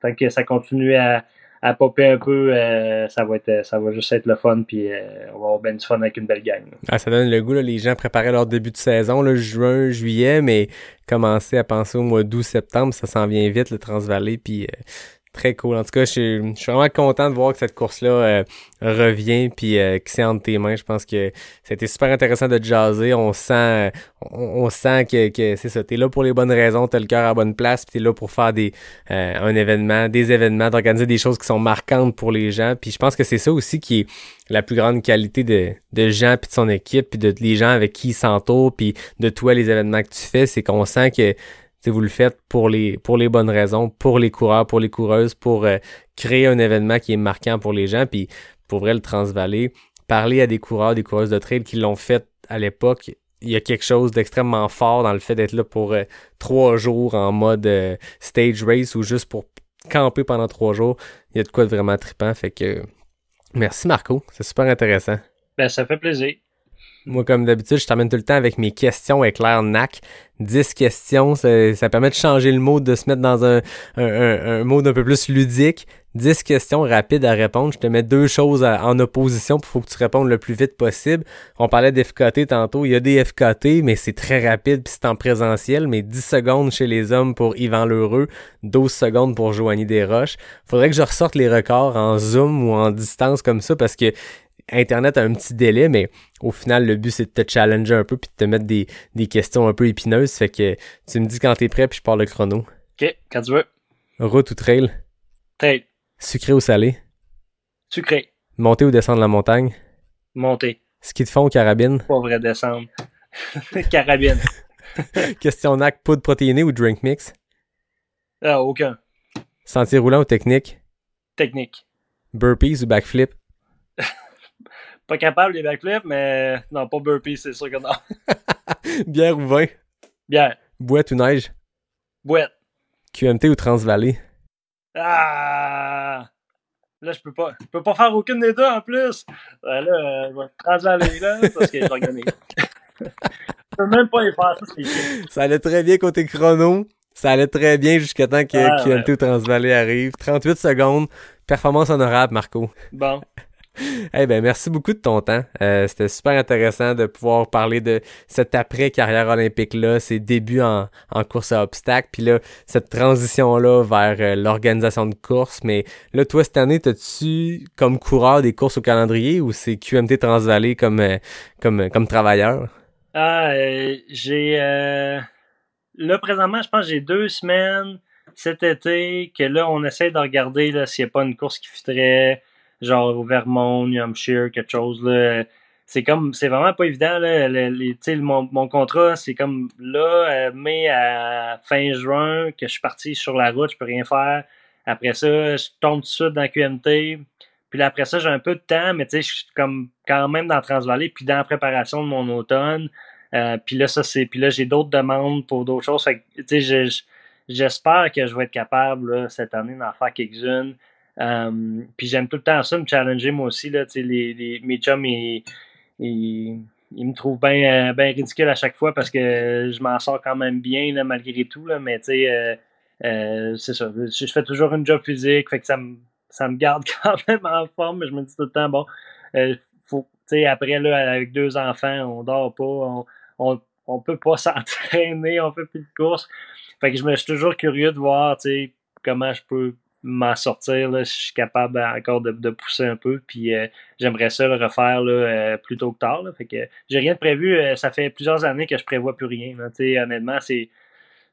Tant que ça continue à, popper un peu, euh, ça va être ça va juste être le fun puis euh, on va avoir bien du fun avec une belle gang. Ah, ça donne le goût là, les gens préparaient leur début de saison là, juin, juillet mais commencer à penser au mois d'août, septembre, ça s'en vient vite le Transvalley puis euh, Très cool. En tout cas, je suis, je suis vraiment content de voir que cette course-là euh, revient puis euh, que c'est entre tes mains. Je pense que c'était super intéressant de jaser. On sent on, sent que, que c'est ça. T'es là pour les bonnes raisons, t'as le cœur à la bonne place, puis t'es là pour faire des euh, un événement, des événements, d'organiser des choses qui sont marquantes pour les gens. Puis je pense que c'est ça aussi qui est la plus grande qualité de, de Jean puis de son équipe, puis de les gens avec qui il s'entoure, puis de toi les événements que tu fais, c'est qu'on sent que vous le faites pour les, pour les bonnes raisons, pour les coureurs, pour les coureuses, pour euh, créer un événement qui est marquant pour les gens. Puis pour vrai, le Transvalley, parler à des coureurs, des coureuses de trail qui l'ont fait à l'époque, il y a quelque chose d'extrêmement fort dans le fait d'être là pour euh, trois jours en mode euh, stage race ou juste pour camper pendant trois jours. Il y a de quoi de vraiment trippant. Fait que merci Marco, c'est super intéressant. Ben, ça fait plaisir. Moi, comme d'habitude, je t'amène tout le temps avec mes questions éclair NAC. 10 questions, ça, ça, permet de changer le mode, de se mettre dans un, un, un, mode un peu plus ludique. 10 questions rapides à répondre. Je te mets deux choses en opposition pour faut que tu répondes le plus vite possible. On parlait d'FKT tantôt. Il y a des FKT, mais c'est très rapide puis c'est en présentiel. Mais 10 secondes chez les hommes pour Yvan Lheureux, 12 secondes pour Joanie Desroches. Faudrait que je ressorte les records en zoom ou en distance comme ça parce que Internet a un petit délai, mais au final, le but, c'est de te challenger un peu puis de te mettre des, des questions un peu épineuses. Fait que tu me dis quand t'es prêt puis je parle le chrono. OK, quand tu veux. Route ou trail? Trail. Sucré ou salé? Sucré. Monter ou descendre la montagne? Monter. Ski de fond ou carabine? Pas vrai descendre. carabine. Question NAC, poudre protéinée ou drink mix? Ah, aucun. Sentier roulant ou technique? Technique. Burpees ou backflip? Pas capable des backflips, mais non, pas burpees, c'est sûr que non. Bière ou vin? Bière. Boîte ou neige? Boîte. QMT ou Transvalley? Ah! Là, je peux pas. Je peux pas faire aucune des deux en plus. Ben là, euh, Transvalley, là, parce que j'organise. je peux même pas y faire, ça, Ça allait très bien côté chrono. Ça allait très bien jusqu'à temps que ah, QMT ou Transvalley arrive. 38 secondes. Performance honorable, Marco. Bon. Eh ben merci beaucoup de ton temps. Euh, c'était super intéressant de pouvoir parler de cette après-carrière olympique-là, ses débuts en, course à obstacles, puis là, cette transition-là vers euh, l'organisation de course. Mais là, toi, cette année, t'as-tu comme coureur des courses au calendrier ou c'est QMT Transvalley comme, euh, comme, comme travailleur? Ah, j'ai... Là, présentement, je pense que j'ai deux semaines cet été que là, on essaie de regarder s'il n'y a pas une course qui fitterait genre au Vermont, New Hampshire, quelque chose là. C'est comme c'est vraiment pas évident là. Les, mon, mon contrat, c'est comme là, euh, mai à fin juin, que je suis parti sur la route, je peux rien faire. Après ça, je tombe tout de suite dans QMT. Puis là, après ça, j'ai un peu de temps, mais tu sais, je suis comme quand même dans Transvallée, puis dans la préparation de mon automne. Euh, puis là, ça, c'est. Puis là, j'ai d'autres demandes pour d'autres choses. Tu sais, j'espère que je vais être capable là, cette année d'en faire quelques-unes. Euh, puis j'aime tout le temps ça, me challenger moi aussi. Là, les, mes chums, ils, ils, me trouvent bien ben ridicule à chaque fois parce que je m'en sors quand même bien là, malgré tout. Là, mais tu sais, euh, c'est ça. Je, fais toujours une job physique, fait que ça me ça me garde quand même en forme, mais je me dis tout le temps, bon, après, là, avec deux enfants, on dort pas, on, on, peut pas s'entraîner, on fait plus de courses. Fait que je me suis toujours curieux de voir, comment je peux m'en sortir, là, je suis capable encore de, pousser un peu, puis euh, j'aimerais ça le refaire là, euh, plus tôt que tard. Là, fait j'ai rien de prévu, ça fait plusieurs années que je prévois plus rien. Honnêtement, c'est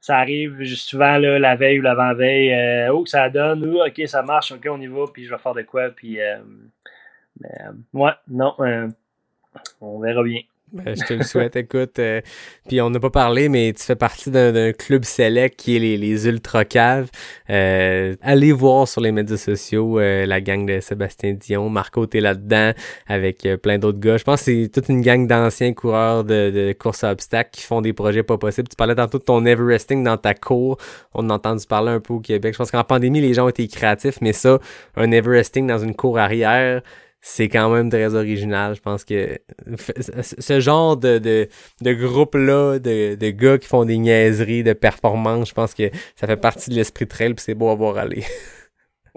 ça arrive souvent là, la veille ou l'avant-veille. Euh, oh, ça donne, ok, ça marche, ok, on y va, puis je vais faire de quoi, puis. Euh, mais, euh, ouais, non, on verra bien. Ben, je te le souhaite, écoute. Euh, puis on n'a pas parlé, mais tu fais partie d'un club select qui est les, les Ultra Caves. Euh, allez voir sur les médias sociaux euh, la gang de Sébastien Dion. Marco, t'es là-dedans avec plein d'autres gars. Je pense que c'est toute une gang d'anciens coureurs de, de course à obstacles qui font des projets pas possibles. Tu parlais tantôt de ton Everesting dans ta cour. On a entendu parler un peu au Québec. Je pense qu'en pandémie, les gens ont été créatifs, mais ça, un Everesting dans une cour arrière, c'est quand même très original. Je pense que ce genre de, de, de groupe-là, de, de gars qui font des niaiseries de performance, je pense que ça fait partie de l'esprit trail, puis c'est beau à voir aller.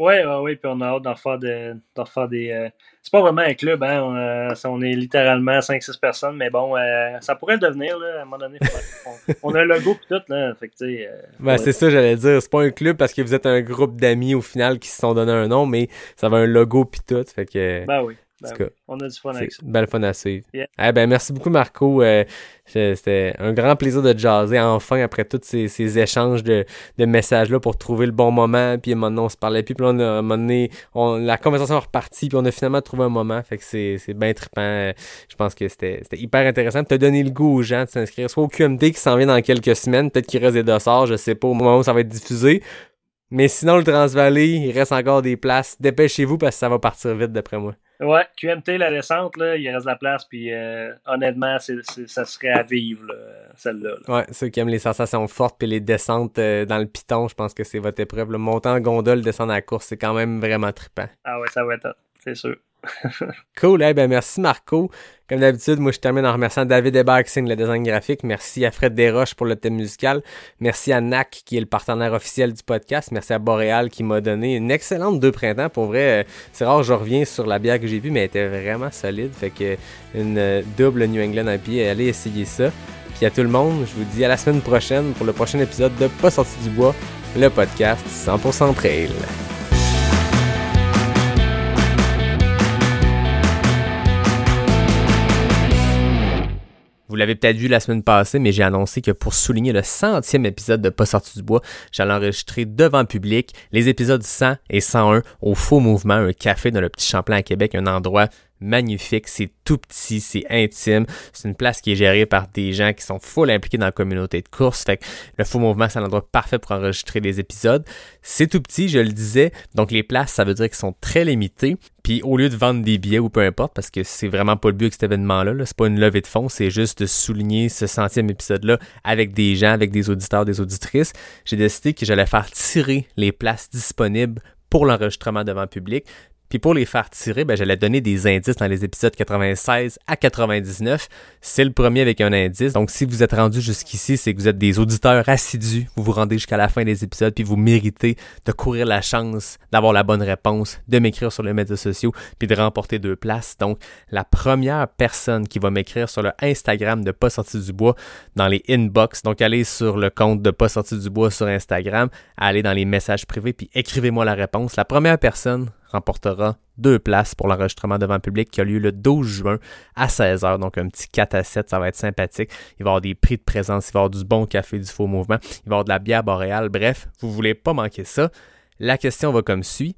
Oui, oui, oui, puis on a hâte d'en faire, de, faire des. Euh, c'est pas vraiment un club, hein. On, euh, on est littéralement 5-6 personnes, mais bon, euh, ça pourrait le devenir, là, à un moment donné. on, a un logo et tout, là. Fait que, ben, c'est ça, j'allais dire. C'est pas un club parce que vous êtes un groupe d'amis au final qui se sont donné un nom, mais ça va un logo pis tout. Fait que. Ben oui. Ben on a du fun avec ça. Belle fun à suivre. Eh ben, merci beaucoup, Marco. Euh, c'était un grand plaisir de jaser enfin après tous ces, échanges de, messages-là pour trouver le bon moment. Puis maintenant, on se parlait. Puis, puis on a, un moment donné, la conversation est repartie. Puis on a finalement trouvé un moment. Fait que c'est bien trippant. Je pense que c'était hyper intéressant. Tu as donné le goût aux gens de s'inscrire. Soit au QMD qui s'en vient dans quelques semaines. Peut-être qu'il reste des dossards. Je sais pas au moment où ça va être diffusé. Mais sinon, le Transvalley, il reste encore des places. Dépêchez-vous parce que ça va partir vite d'après moi. Ouais, QMT, la descente, là, il reste de la place, puis euh, honnêtement, ça serait à vivre, celle-là. Ouais, ceux qui aiment les sensations fortes, puis les descentes euh, dans le piton, je pense que c'est votre épreuve. Le montant en gondole, descendre à la course, c'est quand même vraiment trippant. Ah ouais, ça va être c'est sûr. cool, eh ben merci Marco. Comme d'habitude, moi je termine en remerciant David Hébert le design graphique. Merci à Fred Desroches pour le thème musical. Merci à NAC qui est le partenaire officiel du podcast. Merci à Boréal qui m'a donné une excellente deux printemps. Pour vrai, euh, c'est rare, je reviens sur la bière que j'ai vue, mais elle était vraiment solide. Fait que une euh, double New England pied, allez essayer ça. Puis à tout le monde, je vous dis à la semaine prochaine pour le prochain épisode de Pas sorti du bois, le podcast 100% trail. Vous l'avez peut-être vu la semaine passée, mais j'ai annoncé que pour souligner le centième épisode de Pas sorti du bois, j'allais enregistrer devant public les épisodes 100 et 101 au Faux Mouvement, un café dans le Petit Champlain à Québec, un endroit magnifique, c'est tout petit, c'est intime, c'est une place qui est gérée par des gens qui sont full impliqués dans la communauté de course, fait que le faux mouvement c'est un endroit parfait pour enregistrer des épisodes. C'est tout petit, je le disais, donc les places ça veut dire qu'ils sont très limitées, puis au lieu de vendre des billets ou peu importe, parce que c'est vraiment pas le but de cet événement-là, -là, c'est pas une levée de fonds, c'est juste de souligner ce centième épisode-là avec des gens, avec des auditeurs, des auditrices, j'ai décidé que j'allais faire tirer les places disponibles pour l'enregistrement devant public. Puis pour les faire tirer, ben, j'allais donner des indices dans les épisodes 96 à 99. C'est le premier avec un indice. Donc si vous êtes rendu jusqu'ici, c'est que vous êtes des auditeurs assidus. Vous vous rendez jusqu'à la fin des épisodes, puis vous méritez de courir la chance d'avoir la bonne réponse, de m'écrire sur les médias sociaux, puis de remporter deux places. Donc la première personne qui va m'écrire sur le Instagram de Pas sorti du bois dans les inbox. Donc allez sur le compte de Pas sorti du bois sur Instagram, allez dans les messages privés, puis écrivez-moi la réponse. La première personne remportera deux places pour l'enregistrement devant le public qui a lieu le 12 juin à 16h. Donc un petit 4 à 7, ça va être sympathique. Il va y avoir des prix de présence, il va y avoir du bon café, du faux mouvement, il va y avoir de la bière boréale. Bref, vous voulez pas manquer ça. La question va comme suit.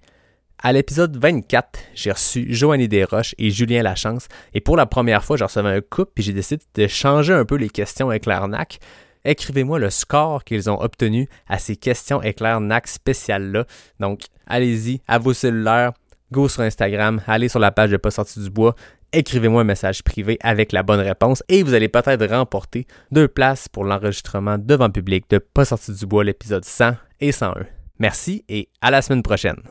À l'épisode 24, j'ai reçu Joanny Desroches et Julien Lachance. Et pour la première fois, j'ai reçu un couple puis j'ai décidé de changer un peu les questions avec l'arnaque écrivez-moi le score qu'ils ont obtenu à ces questions éclair NAC spéciales-là. Donc, allez-y, à vos cellulaires, go sur Instagram, allez sur la page de Pas sorti du bois, écrivez-moi un message privé avec la bonne réponse et vous allez peut-être remporter deux places pour l'enregistrement devant public de Pas sorti du bois l'épisode 100 et 101. Merci et à la semaine prochaine.